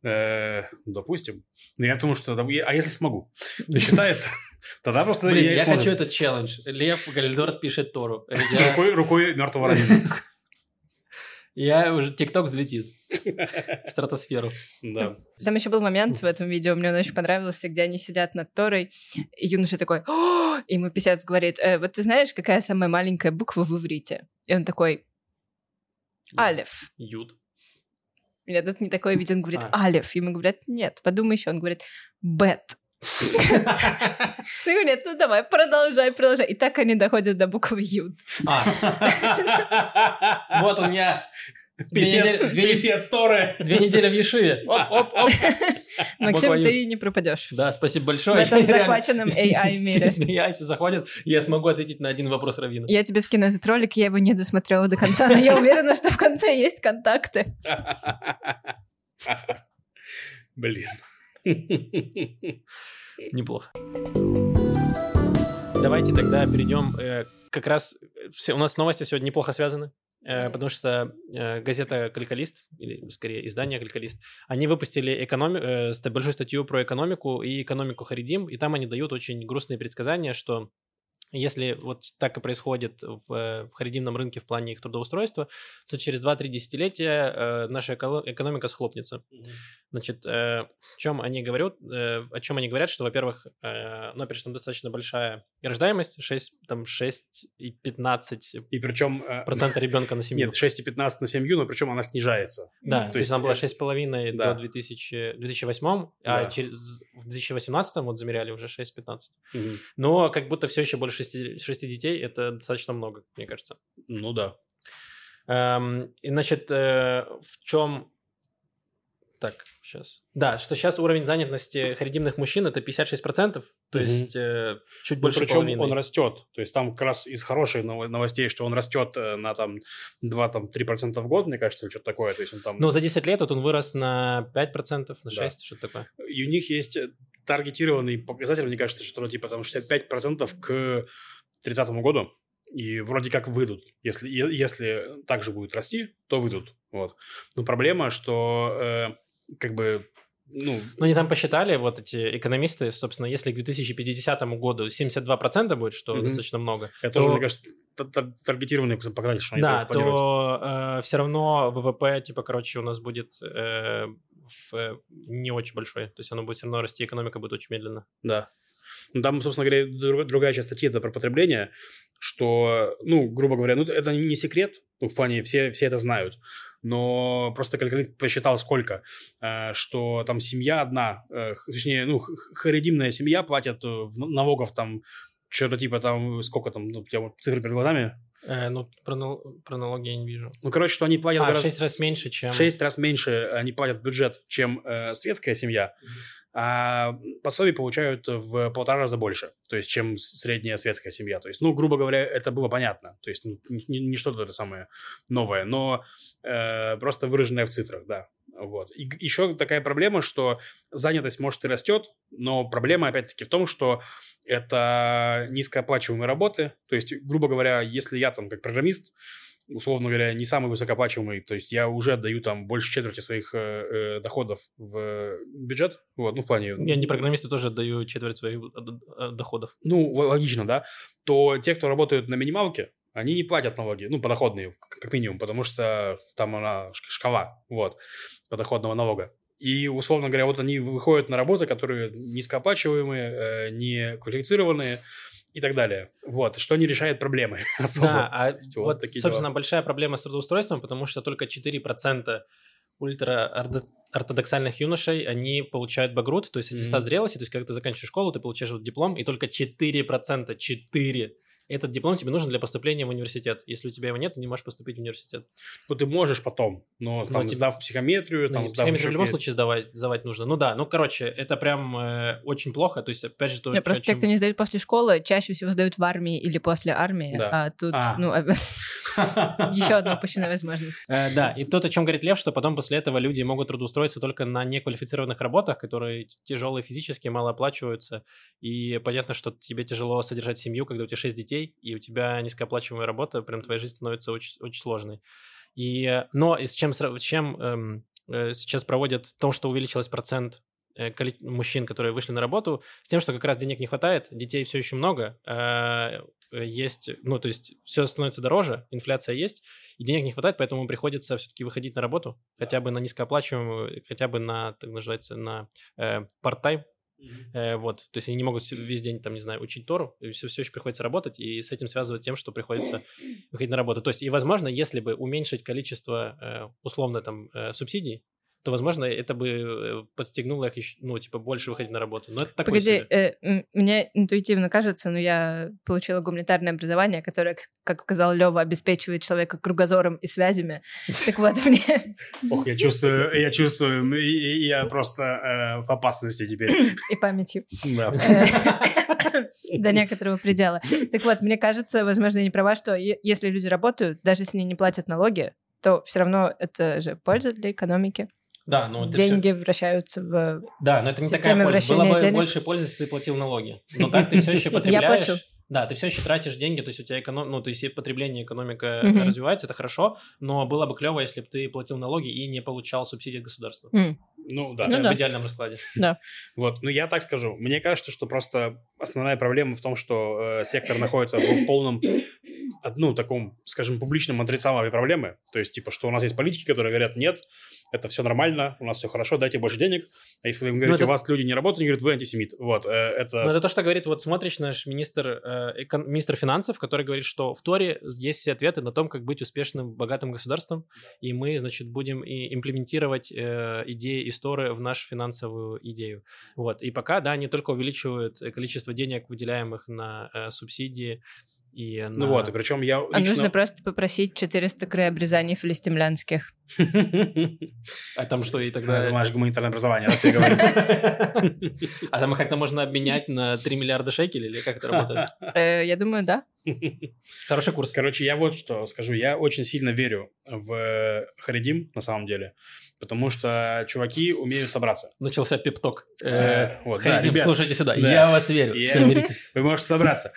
Э, ну, допустим. Но я думаю, что... А если смогу? То считается? Тогда просто... Блин, я я хочу этот челлендж. Лев Гальдорт пишет Тору. Я, Рукой, рукой мертвого Равина. Я уже ТикТок взлетит в стратосферу. Да. Там еще был момент в этом видео, мне он очень понравился, где они сидят над Торой, и юноша такой, «О!» и ему писец говорит, «Э, вот ты знаешь, какая самая маленькая буква в иврите? И он такой, Алев. Ют. Нет, это не такое видео, он говорит, А. Алев. Ему говорят, нет, подумай еще. Он говорит, Бет. Ты говорит, ну давай, продолжай, продолжай. И так они доходят до буквы Ют. А, вот он я. Две Писец, недели, две, писец Торы. две недели в Ешиве. Оп, оп, оп. Максим, ты не пропадешь. Да, спасибо В большое. этом Я реально- захваченном AI мире. Еще захватит, я смогу ответить на один вопрос Равина. Я тебе скину этот ролик, я его не досмотрела до конца, но я уверена, что в конце есть контакты. Блин. Неплохо. Давайте тогда перейдем. э, как раз э, все, у нас новости сегодня неплохо связаны, э, потому что э, газета «Калькалист», или скорее издание «Калькалист», они выпустили экономи- э, большую статью про экономику и экономику Харидим, и там они дают очень грустные предсказания, что если вот так и происходит в, э, в харидимном рынке в плане их трудоустройства, то через 2-3 десятилетия э, наша эко- экономика схлопнется. Значит, э, в чем они говорят? э, о чем они говорят, что, во-первых, э, ну, опять же, там достаточно большая рождаемость, 6, там 6 и 15 И причем... э, процента ребенка на семью. Нет, 6,15 на семью, но причем она снижается. да, то то есть есть, она была э, 6,5 да. до 2000, 2008, Да. а через, в 2018 вот замеряли уже 6,15. Мгм. Но как будто все еще больше 6, 6 детей, это достаточно много, мне кажется. Ну да. Эм, и, значит, э, в чем... Так, сейчас. Да, что сейчас уровень занятости харидимных мужчин это 56%, то Мгм. есть э, чуть Ну, больше причем половины. он растет. То есть там как раз из хороших нов- новостей, что он растет э, на там 2-3% в год, мне кажется, или что-то такое. То есть он там... Но за 10 лет вот он вырос на 5%, на 6%, что-то такое. И у них есть э, таргетированный показатель, мне кажется, что типа там 65% к 30 году. И вроде как выйдут. Если, если так же будет расти, то выйдут. Вот. Но проблема, что э, как бы ну, Ну, они там посчитали, вот эти экономисты, собственно, если к 2050 году 72% будет, что Мгм. достаточно много, это тоже, то- мне кажется, та- та- таргетированный показатель, что они да, то все равно ВВП, типа, короче, у нас будет э, в, э, не очень большой. То есть оно будет все равно расти, экономика будет очень медленно. Да. Ну, Там, собственно говоря, друг- другая часть статьи это про потребление, что, ну, грубо говоря, ну, это не секрет, ну, в плане все, все это знают, но просто калькулятор посчитал сколько, э, что там семья одна, э, точнее, ну, харидимная семья платят э, в налогов там что-то типа там, сколько там, ну, у тебя вот цифры перед глазами, Э, ну, про, нал- про налоги я не вижу. ну, короче, что они платят А, в гораздо- 6 раз меньше, чем... в шесть раз меньше они платят в бюджет, чем э, светская семья, а пособий получают в полтора раза больше, то есть, чем средняя светская семья. То есть, ну, грубо говоря, это было понятно. То есть, ну, не, не что-то это самое новое, но э, просто выраженное в цифрах, да. Вот. И еще такая проблема, что занятость, может, и растет, но проблема, опять-таки, в том, что это низкооплачиваемые работы. То есть, грубо говоря, если я там как программист, условно говоря, не самый высокооплачиваемый. То есть я уже отдаю там больше четверти своих э, э, доходов в бюджет. Вот, ну, в плане... Я не программист, я тоже отдаю четверть своих э, доходов. Ну, логично, да. То те, кто работают на минималке, они не платят налоги, ну, подоходные, как минимум, потому что там она шкала, вот, подоходного налога. И, условно говоря, вот они выходят на работы, которые низкооплачиваемые, э, не квалифицированные, и так далее. Вот, что не решает проблемы особо. Да, а вот, вот такие собственно, дела. большая проблема с трудоустройством, потому что только 4% ультра-ортодоксальных юношей, они получают багрут, то есть аттестат mm-hmm. зрелости, то есть когда ты заканчиваешь школу, ты получаешь вот диплом, и только 4%, 4 этот диплом тебе нужен для поступления в университет. Если у тебя его нет, ты не можешь поступить в университет. Ну, ты можешь потом, но там, тебе... сдав психометрию, ну, там, сдав... Психометрию в любом случае сдавать, сдавать нужно. Ну да, ну, короче, это прям э, очень плохо. То есть, опять же... То, Нет, просто чем... те, кто не сдают после школы, чаще всего сдают в армии или после армии, да. а тут, а. ну, еще одна упущенная возможность. Э, да, и тот, о чем говорит Лев, что потом после этого люди могут трудоустроиться только на неквалифицированных работах, которые тяжелые физически, мало оплачиваются, и понятно, что тебе тяжело содержать семью, когда у тебя 6 детей, и у тебя низкооплачиваемая работа, прям твоя жизнь становится очень, очень сложной. И, но и с чем, чем эм, э, сейчас проводят то, что увеличилось процент э, мужчин, которые вышли на работу, с тем, что как раз денег не хватает, детей все еще много, э, есть, ну, то есть все становится дороже, инфляция есть, и денег не хватает, поэтому приходится все-таки выходить на работу, хотя бы на низкооплачиваемую, хотя бы на, так называется, на э, part-time, Э, вот, то есть они не могут весь день, там, не знаю, учить Тору, и все, все еще приходится работать, и с этим связывать тем, что приходится выходить на работу. То есть, и, возможно, если бы уменьшить количество, э, условно, там, э, субсидий, то, возможно, это бы э, подстегнуло их, еще, ну, типа, больше выходить на работу. Но это такое Погоди, э, мне интуитивно кажется, но я получила гуманитарное образование, которое, как сказал Лева, обеспечивает человека кругозором и связями. Так вот, мне... Ох, я чувствую, я чувствую, я просто э, в опасности теперь. И памятью. Да. До некоторого предела. Так вот, мне кажется, возможно, я не права, что если люди работают, даже если они не платят налоги, то все равно это же польза для экономики. Да, но деньги все... вращаются в Да, но это не такая польза. Было бы денег. больше пользы, если ты платил налоги. Но так ты все еще потребляешь. Да, ты все еще тратишь деньги, то есть у тебя эконом... ну, то есть потребление, экономика mm-hmm. развивается, это хорошо, но было бы клево, если бы ты платил налоги и не получал субсидии от государства. Mm. Ну да. Ну, в да. идеальном раскладе. Да. Вот, ну я так скажу. Мне кажется, что просто основная проблема в том, что э, сектор находится в полном ну, таком, скажем, публичном отрицаловой проблемы. То есть, типа, что у нас есть политики, которые говорят, нет, это все нормально, у нас все хорошо, дайте больше денег. А если вы говорите, это... у вас люди не работают, они говорят, вы антисемит. Вот, э, это... Ну, это то, что говорит, вот смотришь наш министр, э, эко... министр финансов, который говорит, что в Торе есть все ответы на том, как быть успешным, богатым государством, и мы, значит, будем и имплементировать э, идеи истории в нашу финансовую идею. Вот, и пока, да, они только увеличивают количество денег, выделяемых на э, субсидии, и она... Ну вот, и причем я лично... А нужно просто попросить 400 кры обрезаний филистимлянских. А там что, и тогда... Это наше гуманитарное образование, да, тебе говорит? А там как-то можно обменять на 3 миллиарда шекелей, или как это работает? Э, я думаю, да. Хороший курс. Короче, я вот что скажу. Я очень сильно верю в Харидим, на самом деле, потому что чуваки умеют собраться. Начался пипток. Э, Харидим, слушайте сюда. Я вас верю. Вы можете собраться.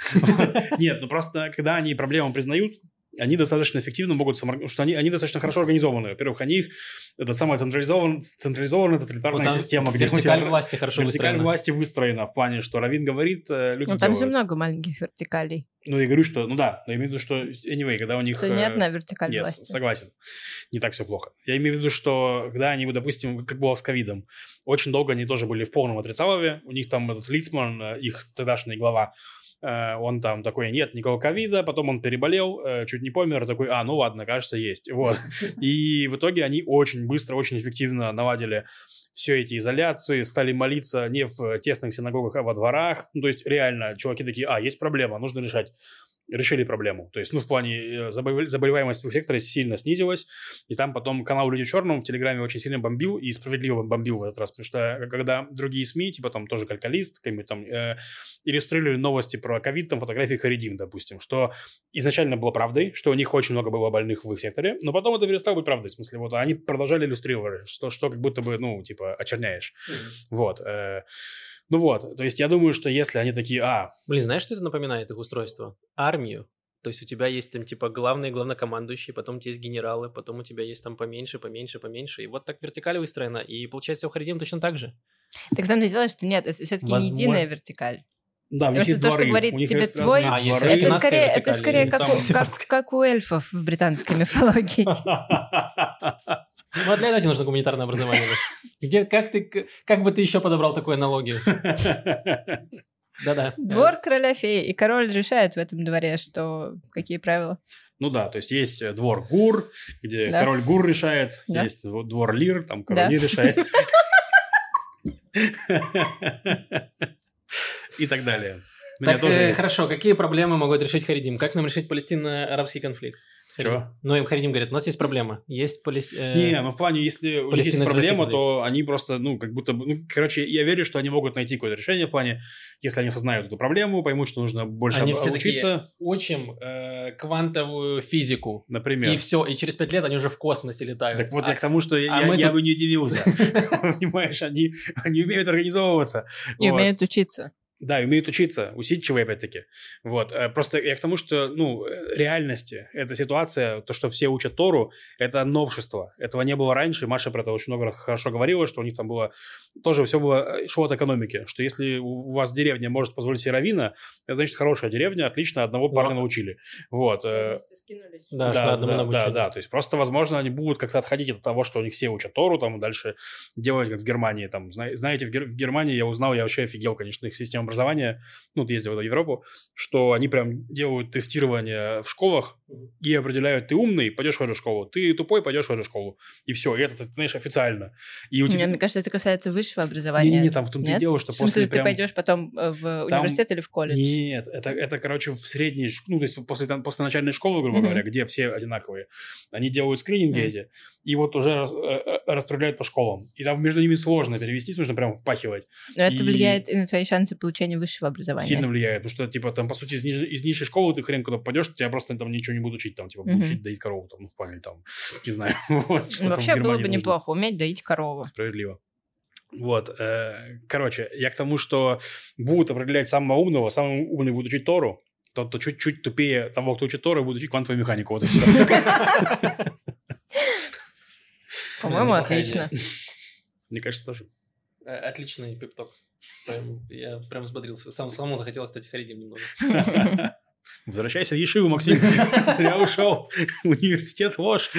Нет, ну просто, когда они проблему признают, они достаточно эффективно могут, что они, они достаточно хорошо организованы. Во-первых, они их, это самая централизованная, централизованная тоталитарная вот система, где вертикаль власти хорошо вертикаль выстроена. власти выстроена в плане, что Равин говорит, э, люди Ну, там делают. же много маленьких вертикалей. Ну, я говорю, что, ну да, но я имею в виду, что, anyway, когда у них... Это не э, одна вертикаль yes, власти. согласен. Не так все плохо. Я имею в виду, что когда они, допустим, как было с ковидом, очень долго они тоже были в полном отрицалове, у них там этот Лицман, э, их тогдашний глава, Э, он там такой, нет никакого ковида, потом он переболел, э, чуть не помер, такой, а, ну ладно, кажется, есть. Вот. И в итоге они очень быстро, очень эффективно наладили все эти изоляции, стали молиться не в тесных синагогах, а во дворах. Ну, то есть реально чуваки такие, а, есть проблема, нужно решать решили проблему. То есть, ну, в плане э, заболеваемость в секторе сильно снизилась, и там потом канал «Люди в черном» в Телеграме очень сильно бомбил, и справедливо бомбил в этот раз, потому что э, когда другие СМИ, типа там тоже «Калькалист», какие там, э, иллюстрировали новости про ковид, там фотографии Харидим, допустим, что изначально было правдой, что у них очень много было больных в их секторе, но потом это перестало быть правдой, в смысле, вот они продолжали иллюстрировать, что, что как будто бы, ну, типа, очерняешь. Mm-hmm. Вот. Э, ну вот, то есть я думаю, что если они такие, а... Блин, знаешь, что это напоминает их устройство? Армию. То есть у тебя есть там типа главные главнокомандующие, потом у тебя есть генералы, потом у тебя есть там поменьше, поменьше, поменьше. И вот так вертикаль выстроена. И получается у Харидим точно так же. Так сам ты делаешь, что нет, это все-таки не Возможно. единая вертикаль. Да, у них есть то, что говорит у них тебе есть твой- А, дворы. Это скорее, это скорее как, там у, как, как у эльфов в британской мифологии. Ну, а для этого тебе нужно гуманитарное образование. Где, как, ты, как бы ты еще подобрал такую аналогию? Да-да. Двор короля феи, и король решает в этом дворе, что какие правила. Ну да, то есть есть э, двор Гур, где Да. король Гур решает, Да. есть дво- двор Лир, там король Да. Лир решает. И так далее. Так, тоже э, хорошо, какие проблемы могут решить Харидим? Как нам решить палестино-арабский конфликт? Чё? Ну, им Харидим говорит, у нас есть проблема. Есть полис... э, Не, ну в плане, если у них есть проблема, то они просто, ну, как будто бы... Ну, короче, я верю, что они могут найти какое-то решение в плане, если они осознают эту проблему, поймут, что нужно больше Они об- все обучиться, учим э, квантовую физику. например. И все, и через пять лет они уже в космосе летают. Так вот А- я к тому, что я, а я- мы я тут- бы не удивился. Понимаешь, они, они умеют организовываться. И умеют учиться. Да, и умеют учиться, усидчивые опять-таки. Вот. э, Просто я к тому, что, ну, э, реальности, эта ситуация, то, что все учат Тору, это новшество. Этого не было раньше. Маша про это очень много хорошо говорила, что у них там было... Тоже все было... э, Шло от экономики. Что если у вас деревня может позволить себе равина, это значит хорошая деревня, отлично, одного парня Но- научили. Вот. Да, да, одному да, да, да. То есть просто, возможно, они будут как-то отходить от того, что у них все учат Тору, там, и дальше делать, как в Германии. Там, Зна- знаете, в, Гер- в Германии я узнал, я вообще офигел, конечно, их образования, ну, вот ездил в Европу, что они прям делают тестирование в школах и определяют, ты умный, пойдешь в эту школу, ты тупой, пойдешь в эту школу. И все, и это, ты знаешь, официально. И у тебя... Мне кажется, это касается высшего образования. Не-не-не, там в том-то и Нет? дело, что В смысле, после ты прям... пойдешь потом э, в Там- университет или в колледж? Нет, это, это, короче, в средней, ну, то есть после, там, после начальной школы, грубо Мгм. говоря, где все одинаковые, они делают скрининги Мгм. эти, и вот уже рас- э, э, распределяют по школам. И там между ними сложно перевестись, нужно прям впахивать. Но это и- влияет и на твои шансы получения высшего образования. Сильно влияет, потому что, типа, там, по сути, из, ниж- из низшей школы ты хрен куда попадешь, тебя просто там ничего не будут учить, там, типа, будут Мгм. учить доить корову, там, ну, в плане, там, не знаю. вот, что Ну, там в вообще было бы нужно. неплохо уметь доить корову. Справедливо. Вот, э, короче, я к тому, что будут определять самого умного, самый умный будет учить Тору, тот, кто чуть-чуть тупее того, кто учит Тору, будет учить квантовую механику. Вот и все. По-моему, неплохая отлично. Мне кажется, тоже. Э, Отличный пипток. Прям- Я прям взбодрился. Сам, самому захотелось стать Харидим немного. Возвращайся в Ешиву, Максим. Зря ушел. Университет ложь.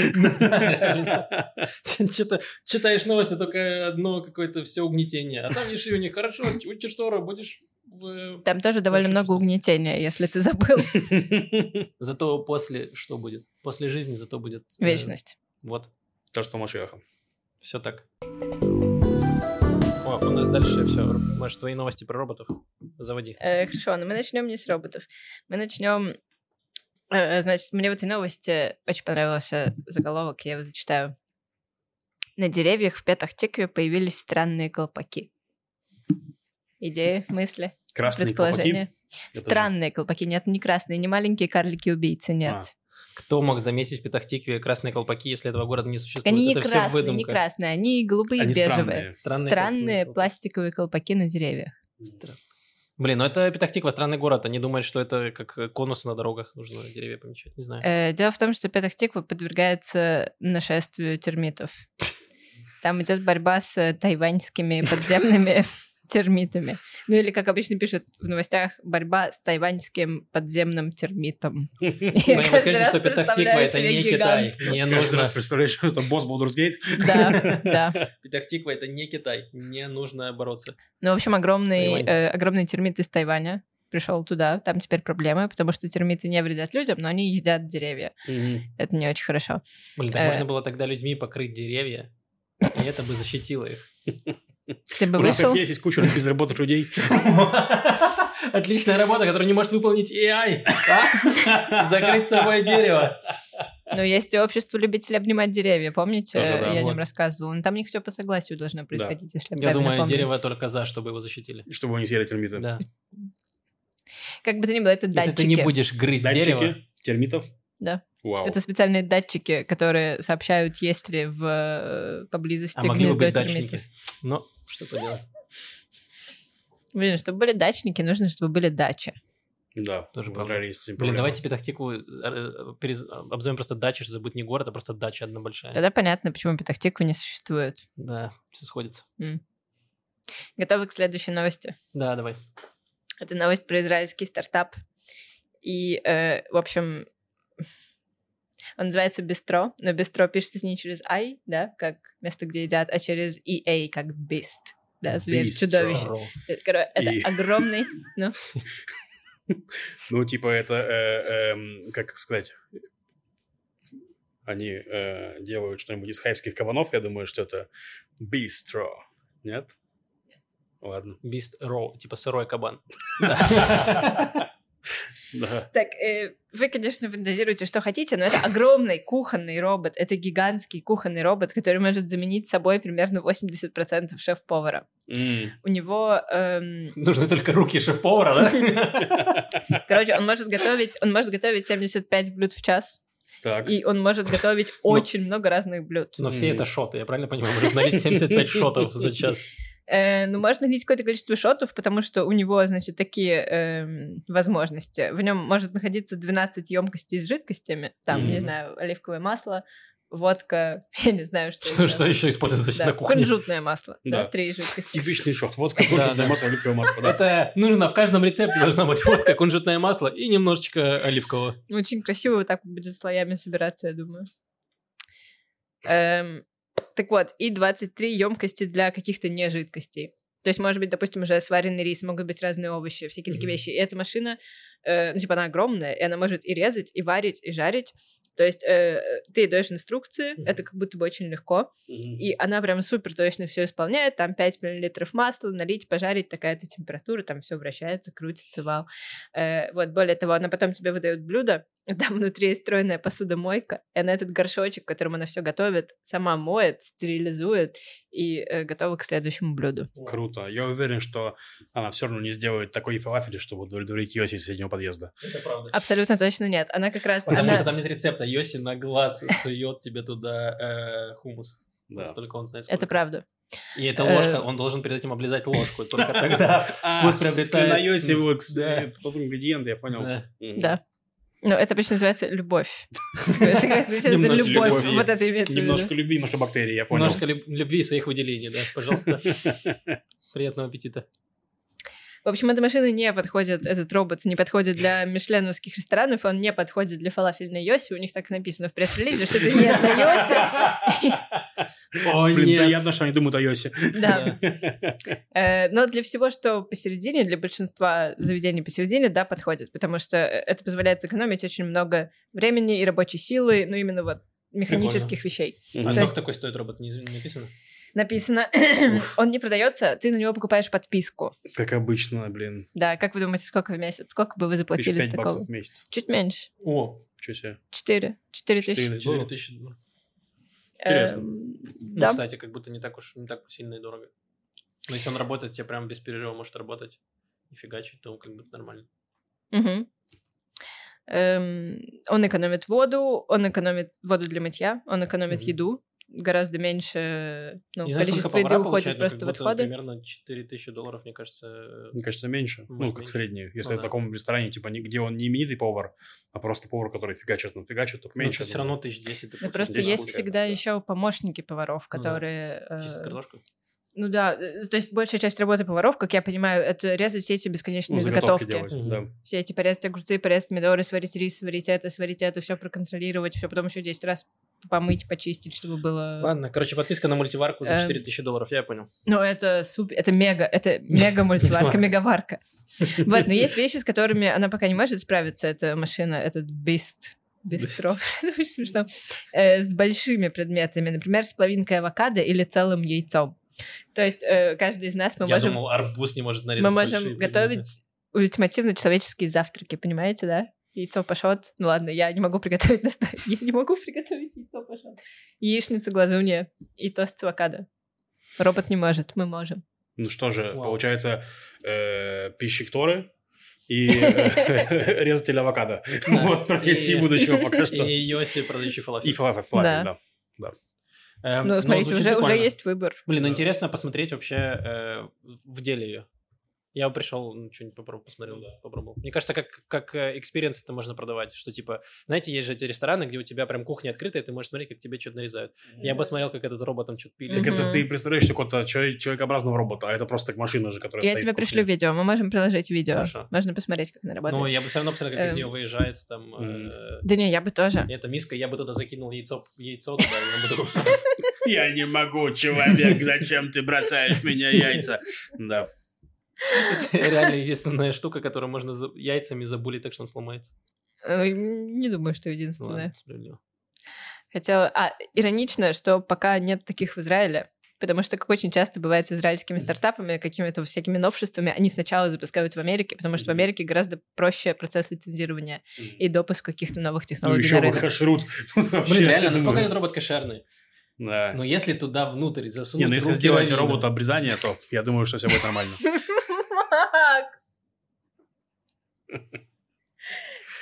Что-то читаешь новости, только одно какое-то все угнетение. А там еши у них хорошо, учишь Тору, будешь в... Там тоже довольно много угнетения, если ты забыл. Зато после что будет? После жизни зато будет... э, Вечность. Вот, То, что Машеха. все так. О, у нас дальше все. Может, твои новости про роботов? Заводи. Э, Хорошо, но мы начнем не с роботов. Мы начнем... э, Значит, мне в этой новости очень понравился заголовок, я его зачитаю. На деревьях в пятах тикве появились странные колпаки. Идеи, мысли, Красные колпаки. предположения. Же- Странные колпаки. Нет, не красные, не маленькие карлики-убийцы, нет. А. Кто мог заметить в Петахтикве красные колпаки, если этого города не существует? Они не Это красные, не выдумка. красные, они голубые, Они бежевые. странные. Странные, Странные колпаки. пластиковые колпаки на деревьях. Странно. Блин, ну это Петахтиква, странный город. Они думают, что это как конусы на дорогах. Нужно деревья помечать. Не знаю. Э, Дело в том, что Петахтиква подвергается нашествию термитов. Там идет борьба с э, тайваньскими подземными термитами. Ну или, как обычно пишут в новостях, борьба с тайваньским подземным термитом. Ну, скажу, раз что Петахтиква это не. Китай. Не нужно. представляешь, что босс Gate. Да, да. Петахтиква это не Китай. Не нужно бороться. Ну, в общем, огромный, э, огромный термит из Тайваня пришел туда. Там теперь проблемы, потому что термиты не вредят людям, но они едят деревья. Это не очень хорошо. Блин, так Э. можно было тогда людьми покрыть деревья, и это бы защитило их. Ты бы У нас вышел... как есть, куча безработных людей. Отличная работа, которую не может выполнить AI. а? Закрыть собой дерево. Ну, есть и общество любителей обнимать деревья, помните? Тоже, да, я о вот. нем рассказывала. Но там не все по согласию должно происходить, если я Я думаю, помню. дерево только за, чтобы его защитили. Чтобы они съели термиты. Да. Как бы то ни было, это Если датчики. ты не будешь грызть дерево, Датчики термитов. Да. Вау. Это специальные датчики, которые сообщают, есть ли в э, поблизости а могли бы гнездо термитов. дачники. Но что поделать. Блин, чтобы были дачники, нужно, чтобы были дачи. Да, Тоже этим Блин, проблема. давайте Петахтику э, перез- обзовем просто дачей, что это будет не город, а просто дача одна большая. Тогда понятно, почему Петахтиква не существует. Да, все сходится. Готовы к следующей новости? Да, давай. Это новость про израильский стартап. И, э, в общем, он называется Бистро, но Бистро пишется не через I, да, как место, где едят, а через EA, как Beast. Да, зверь, Bistro. чудовище. Это, это И- огромный, ну, Ну, типа, это, э, эм, как сказать, они э, делают что-нибудь из хайпских кабанов, я думаю, что это бистро. Нет? Ладно. Beast Raw, типа сырой кабан. Да. Так, э, вы, конечно, фантазируете, что хотите, но это огромный кухонный робот, это гигантский кухонный робот, который может заменить собой примерно 80% шеф-повара. У него, эм, Нужны только руки шеф-повара, да? короче, он может готовить, он может готовить 75 блюд в час, Так. и он может готовить очень много разных блюд. Но все это шоты, я правильно понимаю? Может налить 75 шотов за час. Э, ну, можно лить какое-то количество шотов, потому что у него, значит, такие эм, возможности. В нем может находиться 12 емкостей с жидкостями. Там, не знаю, оливковое масло, водка, я не знаю, что Что, еще. что еще используется Да, на кухне? кунжутное масло. Да. Да. три жидкости. Типичный шот. Да, кунжутное масло, оливковое масло, да. Это нужно в каждом рецепте должна быть водка, кунжутное масло и немножечко оливкового. Очень красиво вот так будет слоями собираться, я думаю. Эм, так вот, и 23 емкости для каких-то нежидкостей. То есть, может быть, допустим, уже сваренный рис, могут быть разные овощи, всякие такие Мгм. вещи. И эта машина, э, ну, типа, она огромная, и она может и резать, и варить, и жарить. То есть э, ты даешь инструкции, Мгм. это как будто бы очень легко, Мгм. и она прям супер точно все исполняет, там 5 миллилитров масла, налить, пожарить, такая-то температура, там все вращается, крутится, вау. Э, вот, более того, она потом тебе выдает блюдо, там внутри есть встроенная посудомойка, и она этот горшочек, которым она все готовит, сама моет, стерилизует и э, готова к следующему блюду. Круто. Я уверен, что она все равно не сделает такой фалафель, чтобы удовлетворить Йоси из соседнего подъезда. Это правда. Абсолютно точно нет. Она как раз... Потому она... что там нет рецепта. Йоси на глаз сует тебе туда э, хумус. Да. Только он знает, Это сколько. правда. И эта Э, ложка, он должен перед этим облизать ложку. Только тогда А, вкус приобретает- На Йоси его ингредиент, я понял. Да. Ну, это обычно называется любовь. Любовь. Вот это имеется. Немножко любви, немножко бактерий, я понял. Немножко люб- любви и своих выделений, да, пожалуйста. Приятного аппетита. В общем, эта машина не подходит, этот робот не подходит для мишленовских ресторанов, он не подходит для фалафельной Йоси. У них так написано в пресс-релизе, что это не для Йоси. О, Блин, нет. приятно, что они думают о Йосе. Да. Э, Но для всего, что посередине, для большинства заведений посередине, да, подходит, потому что э, это позволяет сэкономить очень много времени и рабочей силы, ну, именно вот механических вещей. А сколько такой стоит робот, не написано? Написано, он не продается, ты на него покупаешь подписку. Как обычно, блин. Да, как вы думаете, сколько в месяц? Сколько бы вы заплатили за такого? баксов в месяц. Чуть меньше. О, Чё себе. Четыре. Четыре тысячи. Четыре. 4 Здорово. тысячи. Интересно. Эм, Ну, Да. кстати, как будто не так уж не так сильно и дорого. Но если он работает, тебе прям без перерыва может работать и фигачить, то как бы нормально. Мгм. Эм, Он экономит воду, он экономит воду для мытья, он экономит Мгм. еду. Гораздо меньше ну, Не знаю, сколько количество еды уходит просто как в будто отходы. примерно 4 тысячи долларов, мне кажется. э, Мне кажется, меньше. ну, как меньше. среднюю. Если Ну в да. таком ресторане, типа, не- где он не именитый повар, а просто повар, который фигачит, ну, фигачит, то Ну, меньше. это все равно тысяч десять. Ну, просто 10 есть получается, всегда да. еще помощники поваров, Ну да. которые... э, Чисто картошка. Ну да, э, то есть большая часть работы поваров, как я понимаю, это резать все эти бесконечные Ну, заготовки заготовки. делать, Мгм. да. Все эти порезать огурцы, порезать помидоры, сварить рис, сварить это, сварить это, все проконтролировать, все потом еще 10 раз помыть, почистить, чтобы было... Ладно, короче, подписка на мультиварку за Эм. 4 тысячи долларов, я понял. Ну, это супер, это мега, это мега мультиварка, мегаварка. Вот, но есть вещи, с которыми она пока не может справиться, эта машина, этот Beast. Бистро. Очень смешно. Э, С большими предметами, например, с половинкой авокадо или целым яйцом. То есть э, каждый из нас мы я можем, думал, арбуз не может нарезать мы можем большие предметы. готовить ультимативно человеческие завтраки, понимаете, да? Яйцо пашот. Ну ладно, я не могу приготовить на ста- Я не могу приготовить яйцо пашот. Яичница, глазунья и тост с авокадо. Робот не может, мы можем. Ну что же, Вау. получается, э, пищик Торы и э, резатель авокадо. Вот профессии будущего пока что. И Йоси, продающий фалафель. И фалафель, Да. Эм, Ну, но смотрите, уже, уже есть выбор. Блин, ну интересно посмотреть вообще э, в деле ее. Я пришел, ну, что-нибудь попробовал, посмотрел, да. попробовал. Мне кажется, как, как experience это можно продавать, что типа, знаете, есть же эти рестораны, где у тебя прям кухня открытая, ты можешь смотреть, как тебе что-то нарезают. Mm-hmm. Я посмотрел, как этот робот там что-то пилит. Так это ты представляешь какого-то человекообразного робота, а это просто так машина же, которая Я тебе пришлю видео, мы можем приложить видео. Хорошо. Можно посмотреть, как она работает. Ну, я бы все равно посмотрел, как из эм. нее выезжает там... Да не, я бы тоже. Это миска, я бы туда закинул яйцо, яйцо туда, и он бы такой... Я не могу, человек, зачем ты бросаешь меня яйца? Да. Это реально единственная штука, которую можно яйцами забулить, так что он сломается. Не думаю, что единственная. Хотела... А, иронично, что пока нет таких в Израиле, потому что, как очень часто бывает с израильскими стартапами, какими-то всякими новшествами, они сначала запускают в Америке, потому что в Америке гораздо проще процесс лицензирования и допуск каких-то новых ну, технологий ну, еще рынок. кашрут. Блин, реально, насколько этот робот кошерный? Да. Но если туда внутрь засунуть Не, ну если сделать робот обрезания, то я думаю, что все будет нормально.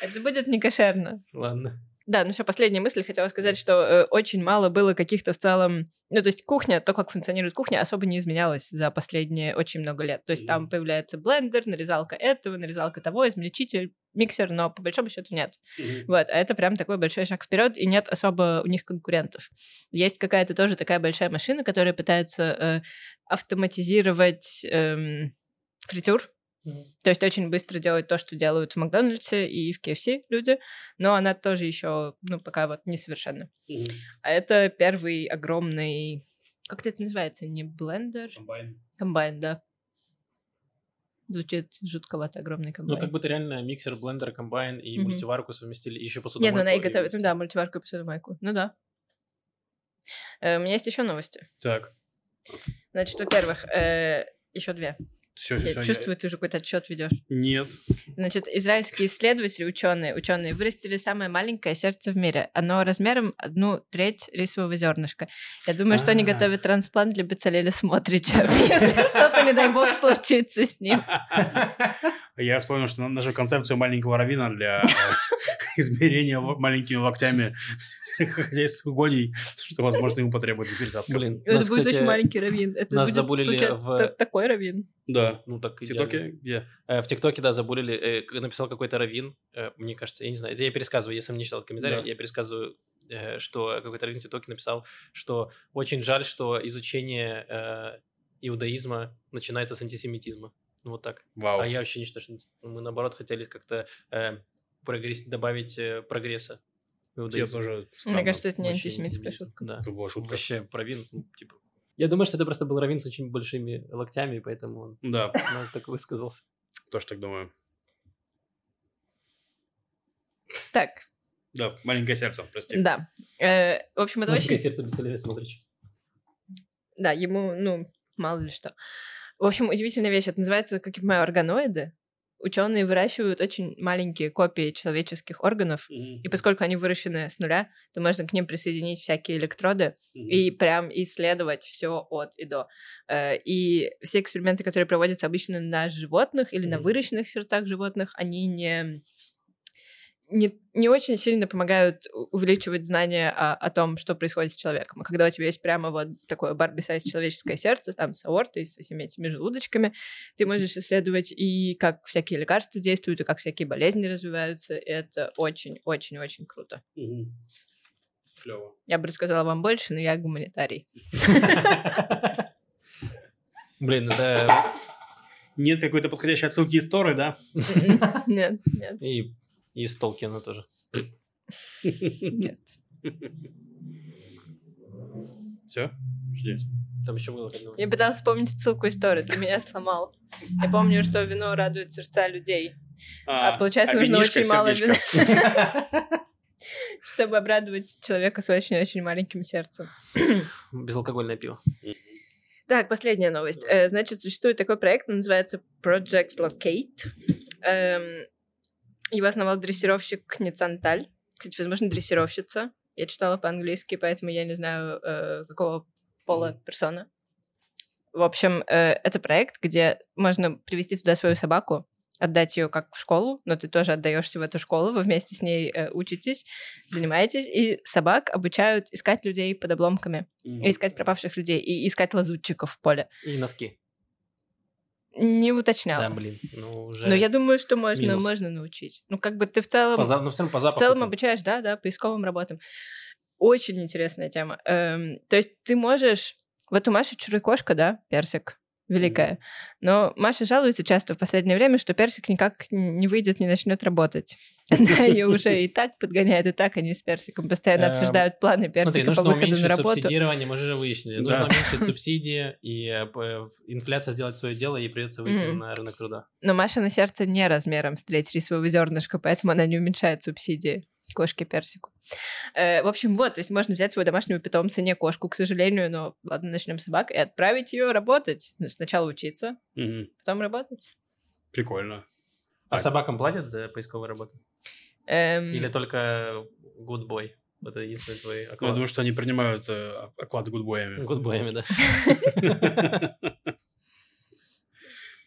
Это будет не кошерно. Ладно. Да, ну все, последняя мысль. Хотела сказать, что э, очень мало было каких-то в целом... Ну, то есть кухня, то, как функционирует кухня, особо не изменялась за последние очень много лет. То есть mm-hmm. там появляется блендер, нарезалка этого, нарезалка того, измельчитель, миксер, но по большому счету нет. Mm-hmm. Вот, а это прям такой большой шаг вперед, и нет особо у них конкурентов. Есть какая-то тоже такая большая машина, которая пытается э, автоматизировать э, фритюр, то есть очень быстро делать то, что делают в Макдональдсе и в KFC люди, но она тоже еще, ну, пока вот несовершенна. Mm-hmm. А это первый огромный, как это называется, не блендер? Комбайн. Комбайн, да. Звучит жутковато, огромный комбайн. Ну, как будто реально миксер, блендер, комбайн и mm-hmm. мультиварку совместили, и еще посудомойку. Нет, ну она и готовит, ну да, мультиварку и посудомойку. Ну да. Э, у меня есть еще новости. Так. Значит, во-первых, э, еще две. Все, все, я все, чувствую, я... ты уже какой-то отчет ведешь. Нет. Значит, израильские исследователи, ученые, ученые вырастили самое маленькое сердце в мире. Оно размером одну треть рисового зернышка. Я думаю, что они а. готовят трансплант для Бецалеля Смотрича, если что-то, не дай бог, случится с ним. Я вспомнил, что нашу концепцию маленького равина для э, измерения маленькими локтями хозяйственных угодий, что, возможно, ему потребуется пересадка. Блин, это будет очень маленький равин. Это в... такой равин. Да. Ну так В ТикТоке где? Э, в ТикТоке, да, забулили. Э, написал какой-то равин. Мне кажется, я не знаю. Это я пересказываю, если не читал комментарий, я пересказываю что какой-то раввин в ТикТоке написал, что очень жаль, что изучение иудаизма начинается с антисемитизма. Ну, вот так. Вау. А я вообще не считаю, что мы, наоборот, хотели как-то э, прогресс, добавить э, прогресса. Я тоже странно. Мне кажется, это не антисемитская шутка. Да. Это была шутка. Вообще про вин, ну, типа... Я думаю, что это просто был Равин с очень большими локтями, поэтому он да. так высказался. Тоже так думаю. Так. Да, маленькое сердце, прости. Да. Э, в общем, это маленькое очень... сердце Бесалея Смотрич. Да, ему, ну, мало ли что. В общем, удивительная вещь. Это называется, как я понимаю, органоиды. Ученые выращивают очень маленькие копии человеческих органов, mm-hmm. и поскольку они выращены с нуля, то можно к ним присоединить всякие электроды mm-hmm. и прям исследовать все от и до. Э, и все эксперименты, которые проводятся обычно на животных или mm-hmm. на выращенных сердцах животных, они не не, не очень сильно помогают увеличивать знания о, о том, что происходит с человеком. А когда у тебя есть прямо вот такое барби-сайз человеческое сердце, там с аортой, с всеми этими желудочками, ты можешь исследовать и как всякие лекарства действуют, и как всякие болезни развиваются. И это очень-очень-очень круто. Угу. Клево. Я бы рассказала вам больше, но я гуманитарий. Блин, это... Нет какой-то подходящей отсылки из Торы, да? Нет, нет. И и из Толкина тоже. Нет. Все? Жди. Там еще было Я пыталась вспомнить ссылку истории, ты меня сломал. Я помню, что вино радует сердца людей. А, а получается, а нужно очень мало вина. Чтобы обрадовать человека с очень-очень маленьким сердцем. Безалкогольное пиво. Так, последняя новость. Э, значит, существует такой проект, он называется Project Locate. Его основал дрессировщик Ницанталь. Кстати, возможно, дрессировщица. Я читала по-английски, поэтому я не знаю, э, какого пола персона. В общем, э, это проект, где можно привести туда свою собаку, отдать ее как в школу, но ты тоже отдаешься в эту школу, вы вместе с ней э, учитесь, занимаетесь, и собак обучают искать людей под обломками, mm-hmm. и искать пропавших людей, и искать лазутчиков в поле. И носки. Не уточняла. Да, блин, ну уже... Но я думаю, что можно, минус. можно научить. Ну, как бы ты в целом, По за- ну, в целом по в целом там. обучаешь, да, да, поисковым работам. Очень интересная тема. Эм, то есть ты можешь... Вот у Маши чурой-кошка, да, персик, великая. Но Маша жалуется часто в последнее время, что персик никак не выйдет, не начнет работать. Она ее уже и так подгоняет, и так они с персиком постоянно Эм, обсуждают планы персика по выходу на работу. субсидирование, мы же выяснили. Нужно уменьшить субсидии, и э, п- инфляция сделать свое дело, и придется выйти на рынок труда. Но Маша на сердце не размером с треть рисового зернышка, поэтому она не уменьшает субсидии кошке персику. Э, в общем, вот, то есть можно взять своего домашнего питомца, не кошку, к сожалению, но ладно, начнем с собак, и отправить ее работать. Ну, сначала учиться, Мгм. потом работать. Прикольно. А А- собакам платят за поисковую работу? Эм, Или только good boy? Это единственный твой Ну, Я оклад. думаю, что они принимают э, оклады гудбоями. Boy'ами, да.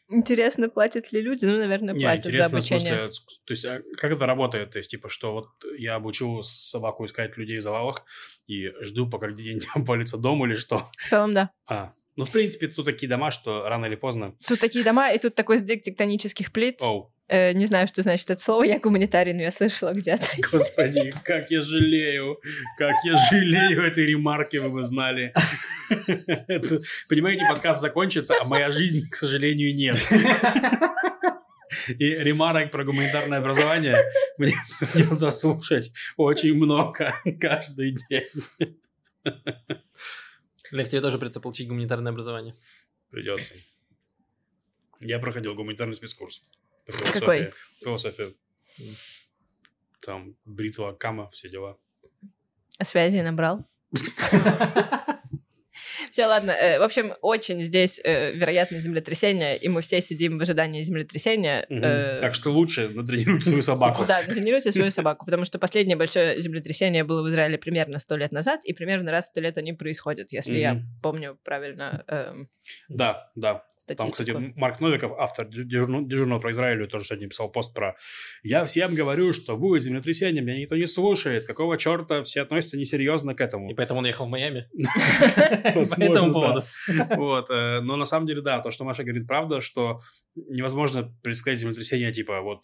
Интересно, платят ли люди? Ну, наверное, платят за интересно, в обучение. смысле, с- то есть, а как это работает? То есть, типа, что вот я обучил собаку искать людей в завалах и жду, пока день обвалится дом или что? В целом, да. А, ну, в принципе, тут такие дома, что рано или поздно... Тут такие дома, и тут такой сдвиг тектонических плит. Оу, Э, не знаю, что значит это слово. Я гуманитарий, но я слышала где-то. господи, как я жалею, как я жалею этой ремарки, вы бы знали. Это, Понимаете, подкаст закончится, а моя жизнь, к сожалению, нет. И ремарок про гуманитарное образование мне придется слушать очень много каждый день. Олег, тебе тоже придется получить гуманитарное образование. Придется. Я проходил гуманитарный спецкурс. По Какой? Философия. Там бритва, кама, все дела. А связи набрал? Все, ладно. Э, В общем, очень здесь э, вероятно землетрясение, и мы все сидим в ожидании землетрясения. Э, Так что лучше натренируйте свою собаку. Да, тренируйте свою собаку, потому что последнее большое землетрясение было в Израиле примерно сто лет назад, и примерно раз в сто лет они происходят, если я помню правильно эм, Да, да. Там, кстати, статистику. Марк Новиков, автор дежурно- дежурного, дежурного про Израиль, тоже сегодня писал пост про «Я всем говорю, что будет землетрясение, меня никто не слушает. Какого черта все относятся несерьезно к этому?» И поэтому он ехал в Майами. По этому поводу. Вот, э, но на самом деле, да, то, что Маша говорит, правда, что невозможно предсказать землетрясение, типа, вот,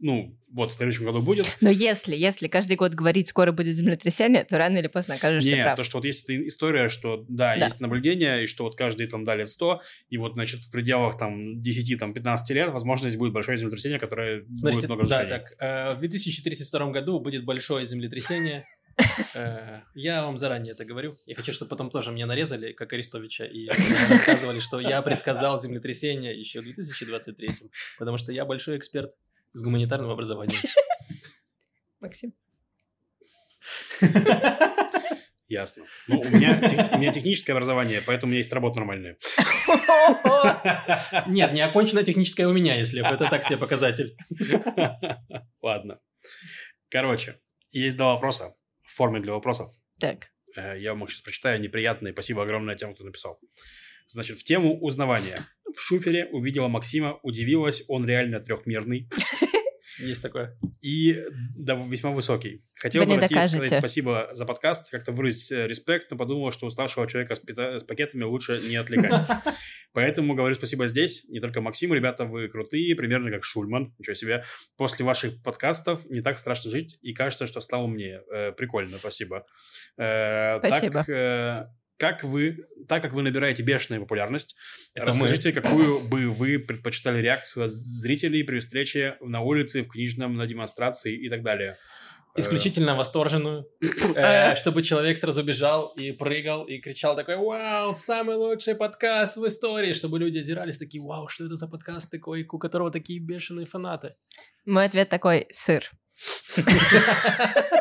ну, вот в следующем году будет. Но если, если каждый год говорить, скоро будет землетрясение, то рано или поздно окажешься Нет, прав. то, что вот есть эта история, что, да, Да. есть наблюдение, и что вот каждый там дали 100, и вот, значит, в пределах там 10-15 лет, возможно, здесь будет большое землетрясение, которое будет Смотрите, много да, разрушений. так, э, в 2032 году будет большое землетрясение. Э, Я вам заранее это говорю. Я хочу, чтобы потом тоже меня нарезали, как Арестовича, и рассказывали, что я предсказал землетрясение еще в 2023, потому что я большой эксперт с гуманитарным образованием. Максим. Ясно. Ну, у меня, тех- у меня техническое образование, поэтому у меня есть работа нормальная. Нет, не оконченное техническое у меня, если это так себе показатель. Ладно. Короче, есть два вопроса в форме для вопросов. Так. Э, Я вам их сейчас прочитаю, неприятные. Спасибо огромное тем, кто написал. Значит, в тему узнавания. В шуфере увидела Максима, удивилась, он реально трехмерный Есть такое. и да, весьма высокий. Хотела Вы бы сказать спасибо за подкаст, как-то выразить э, респект, но подумала, что уставшего человека с, пита- с пакетами лучше не отвлекать. Поэтому говорю спасибо здесь, не только Максиму, ребята, вы крутые, примерно как Шульман, ничего себе. После ваших подкастов не так страшно жить, и кажется, что стало умнее. Э, прикольно, спасибо. Э, Спасибо. Так, э, как вы, так как вы набираете бешеную популярность, Это расскажите, какую бы вы предпочитали реакцию от зрителей при встрече на улице, в книжном, на демонстрации и так далее. Исключительно восторженную, э, чтобы человек сразу бежал и прыгал и кричал такой «Вау, самый лучший подкаст в истории!» Чтобы люди озирались такие «Вау, что это за подкаст такой, у которого такие бешеные фанаты?» Мой ответ такой — сыр.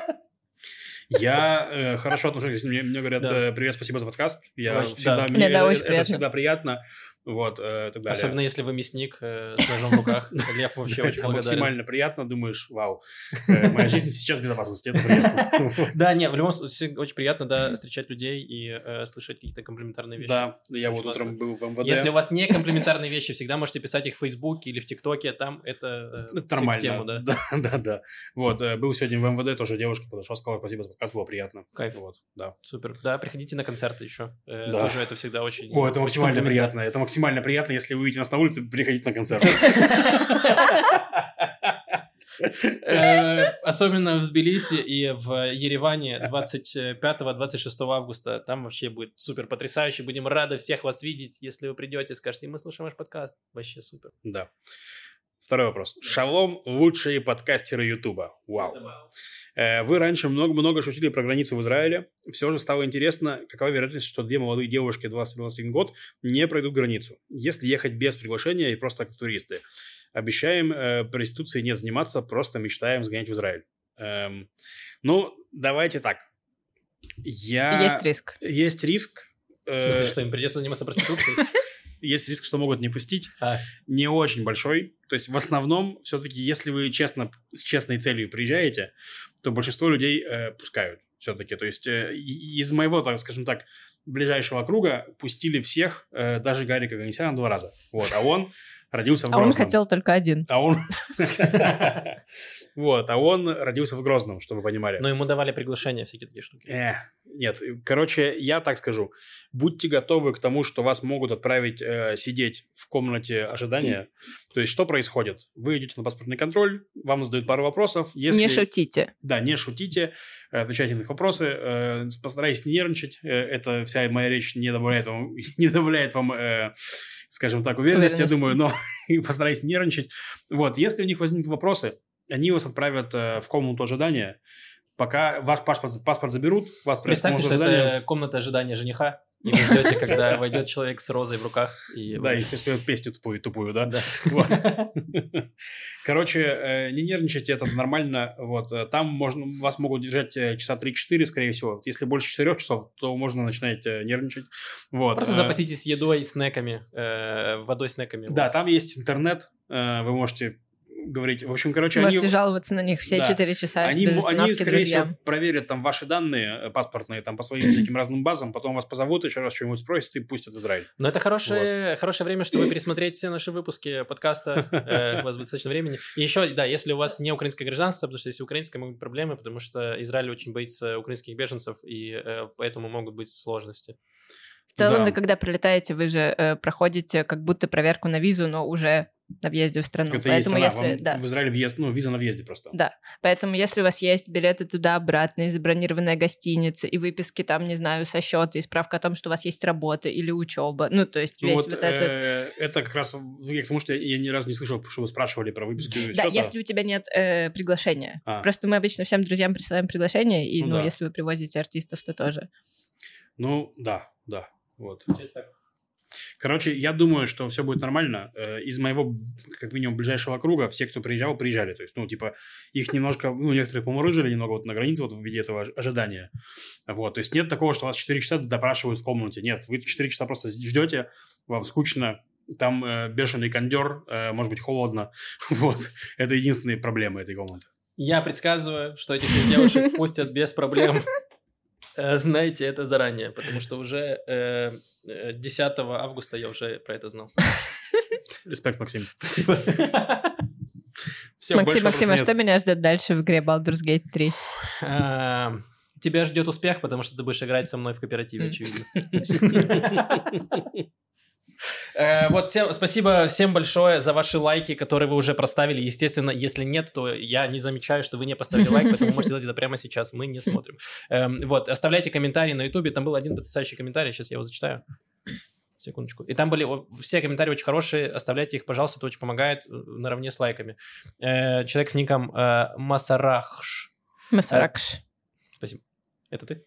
Я э, хорошо отношусь, мне, говорят э, привет, спасибо за подкаст. Я всегда, да. мне, да, это, всегда приятно. Вот, э, так далее. Особенно если вы мясник э, с ножом в руках. Лев вообще очень благодарен. максимально приятно, думаешь, вау, э, моя жизнь сейчас в безопасности, это приятно. Да, не, в любом случае очень приятно, да, встречать людей и э, слышать какие-то комплиментарные вещи. Да, я вот утром был в МВД. Если у вас не комплиментарные вещи, всегда можете писать их в Фейсбуке или в ТикТоке, там это, э, нормально. тему, да. да, да, да. Вот, был сегодня в МВД, тоже девушка подошла, сказала, спасибо за подкаст, было приятно. Кайф. Вот, да. Супер. Да, приходите на концерты еще. Тоже это всегда очень... О, это максимально приятно, это максимально максимально приятно, если вы увидите нас на улице, приходите на концерт. Э, Особенно в Тбилиси и в Ереване 25-26 августа. Там вообще будет супер потрясающе. Будем рады всех вас видеть. Если вы придете, скажете, мы слушаем ваш подкаст. Вообще супер. Да. Второй вопрос. Шалом, лучшие подкастеры Ютуба. Вау. Э, Вы раньше много-много шутили про границу в Израиле. Все же стало интересно, какова вероятность, что две молодые девушки 20-21 год не пройдут границу, если ехать без приглашения и просто как туристы. Обещаем э, проституцией не заниматься, просто мечтаем сгонять в Израиль. Эм, ну, давайте так. Я... Есть риск. Есть риск. В э, смысле, что им придется заниматься проституцией? есть риск, что могут не пустить. А, Не очень большой. То есть, в основном, все-таки, если вы честно, с честной целью приезжаете, то большинство людей э, пускают все-таки. То есть, э, из моего, так скажем так, ближайшего круга пустили всех, э, даже Гарика Ганесяна два раза. Вот, а он родился в А он Грозном. хотел только один. А он... Вот, а он родился в Грозном, чтобы вы понимали. Но ему давали приглашения, всякие такие штуки. Нет, короче, я так скажу. Будьте готовы к тому, что вас могут отправить э, сидеть в комнате ожидания. То есть, что происходит? Вы идете на паспортный контроль, вам задают пару вопросов. Если... Не шутите. Да, не шутите, э, отвечайте на их вопросы, э, постарайтесь не нервничать. Э, Это вся моя речь не добавляет вам, не добавляет вам э, скажем так, уверенности, я Уверенности. думаю, но постарайтесь не нервничать. Вот, если у них возникнут вопросы, они вас отправят э, в комнату ожидания, пока ваш паспорт, паспорт заберут, вас Представьте, что ожидания. это комната ожидания жениха, и вы ждете, когда войдет человек с розой в руках. И Да, если споет песню тупую, тупую, да? Да. Вот. Короче, э, не нервничайте, это нормально. Вот. э, Там можно, вас могут держать э, часа 3-4, скорее всего. Если больше 4 часов, то можно начинать нервничать. Вот. Просто запаситесь едой, снеками, водой, снеками. Да, там есть интернет, вы можете говорить. В общем, короче, Можете они... жаловаться на них все Да. четыре часа Они, без они, скорее друзьям. всего, проверят там ваши данные э, паспортные там по своим всяким разным базам, потом вас позовут, еще раз что-нибудь спросят и пустят в Израиль. Но это хорошее, хорошее время, чтобы пересмотреть все наши выпуски подкаста. Э, У вас достаточно времени. И еще, да, если у вас не украинское гражданство, потому что если украинское, могут быть проблемы, потому что Израиль очень боится украинских беженцев, и э, поэтому могут быть сложности. В целом, Да. вы когда прилетаете, вы же э, проходите как будто проверку на визу, но уже на въезде в страну. Это есть Поэтому она, если, вам да, в Израиле въезд, ну, виза на въезде просто. да. Поэтому если у вас есть билеты туда-обратно, и забронированная гостиница, и выписки там, не знаю, со счета, и справка о том, что у вас есть работа или учеба, ну, то есть Ну весь вот, вот, этот... э, это как раз я к тому, что я, я ни разу не слышал, что вы спрашивали про выписки Да, счета. если у тебя нет э, приглашения. А. Просто мы обычно всем друзьям присылаем приглашение, и, Ну ну, да. если вы привозите артистов, то тоже. Ну, да, да, вот. Короче, я думаю, что все будет нормально. Э, Из моего, как минимум, ближайшего круга все, кто приезжал, приезжали. То есть, ну, типа, их немножко, ну, некоторых поморыжили немного вот на границе вот в виде этого ож- ожидания. Вот, то есть нет такого, что вас 4 часа допрашивают в комнате. Нет, вы 4 часа просто ждете, вам скучно, там э, бешеный кондер, э, может быть, холодно. Вот, это единственные проблемы этой комнаты. Я предсказываю, что этих девушек пустят без проблем. Э, Знаете это заранее, потому что уже э, э, 10 августа я уже про это знал. Респект, Максим. Спасибо. Все, Максим, Максим, а что меня ждет дальше в игре Baldur's Gate 3? А, Тебя ждет успех, потому что ты будешь играть со мной в кооперативе, очевидно. Э, Вот, всем, спасибо всем большое за ваши лайки, которые вы уже проставили. Естественно, если нет, то я не замечаю, что вы не поставили лайк, поэтому можете сделать это прямо сейчас. Мы не смотрим. Эм, Вот, оставляйте комментарии на ютубе. Там был один потрясающий комментарий, сейчас я его зачитаю. Секундочку. И там были все комментарии очень хорошие. Оставляйте их, пожалуйста, это очень помогает э, наравне с лайками. Э, Человек с ником Масарахш. Масаракш. Спасибо. Это ты?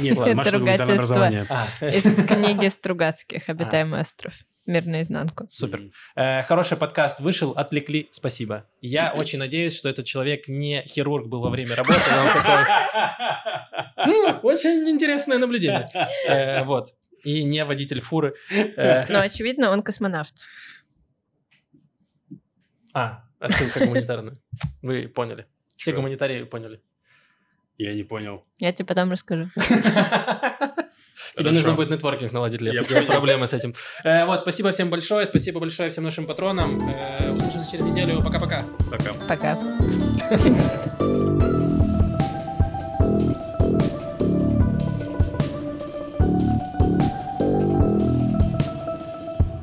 Нет, ладно, Маша ругательство. образование. А, Из книги Стругацких «Обитаемый остров». Мир наизнанку. Супер. Э, хороший подкаст вышел, отвлекли, спасибо. Я очень надеюсь, что этот человек не хирург был во время работы. и он такой, «М, Очень интересное наблюдение. Э, Вот. И не водитель фуры. Э, Но, очевидно, он космонавт. А, отсылка гуманитарная. Вы поняли. Все гуманитарии поняли. Я не понял. Я тебе потом расскажу. Тебе Хорошо. нужно будет нетворкинг наладить, Лев. Я У тебя понял. проблемы с этим. Э, Вот, спасибо всем большое. Спасибо большое всем нашим патронам. Э, Услышимся через неделю. Пока-пока. Пока. Пока.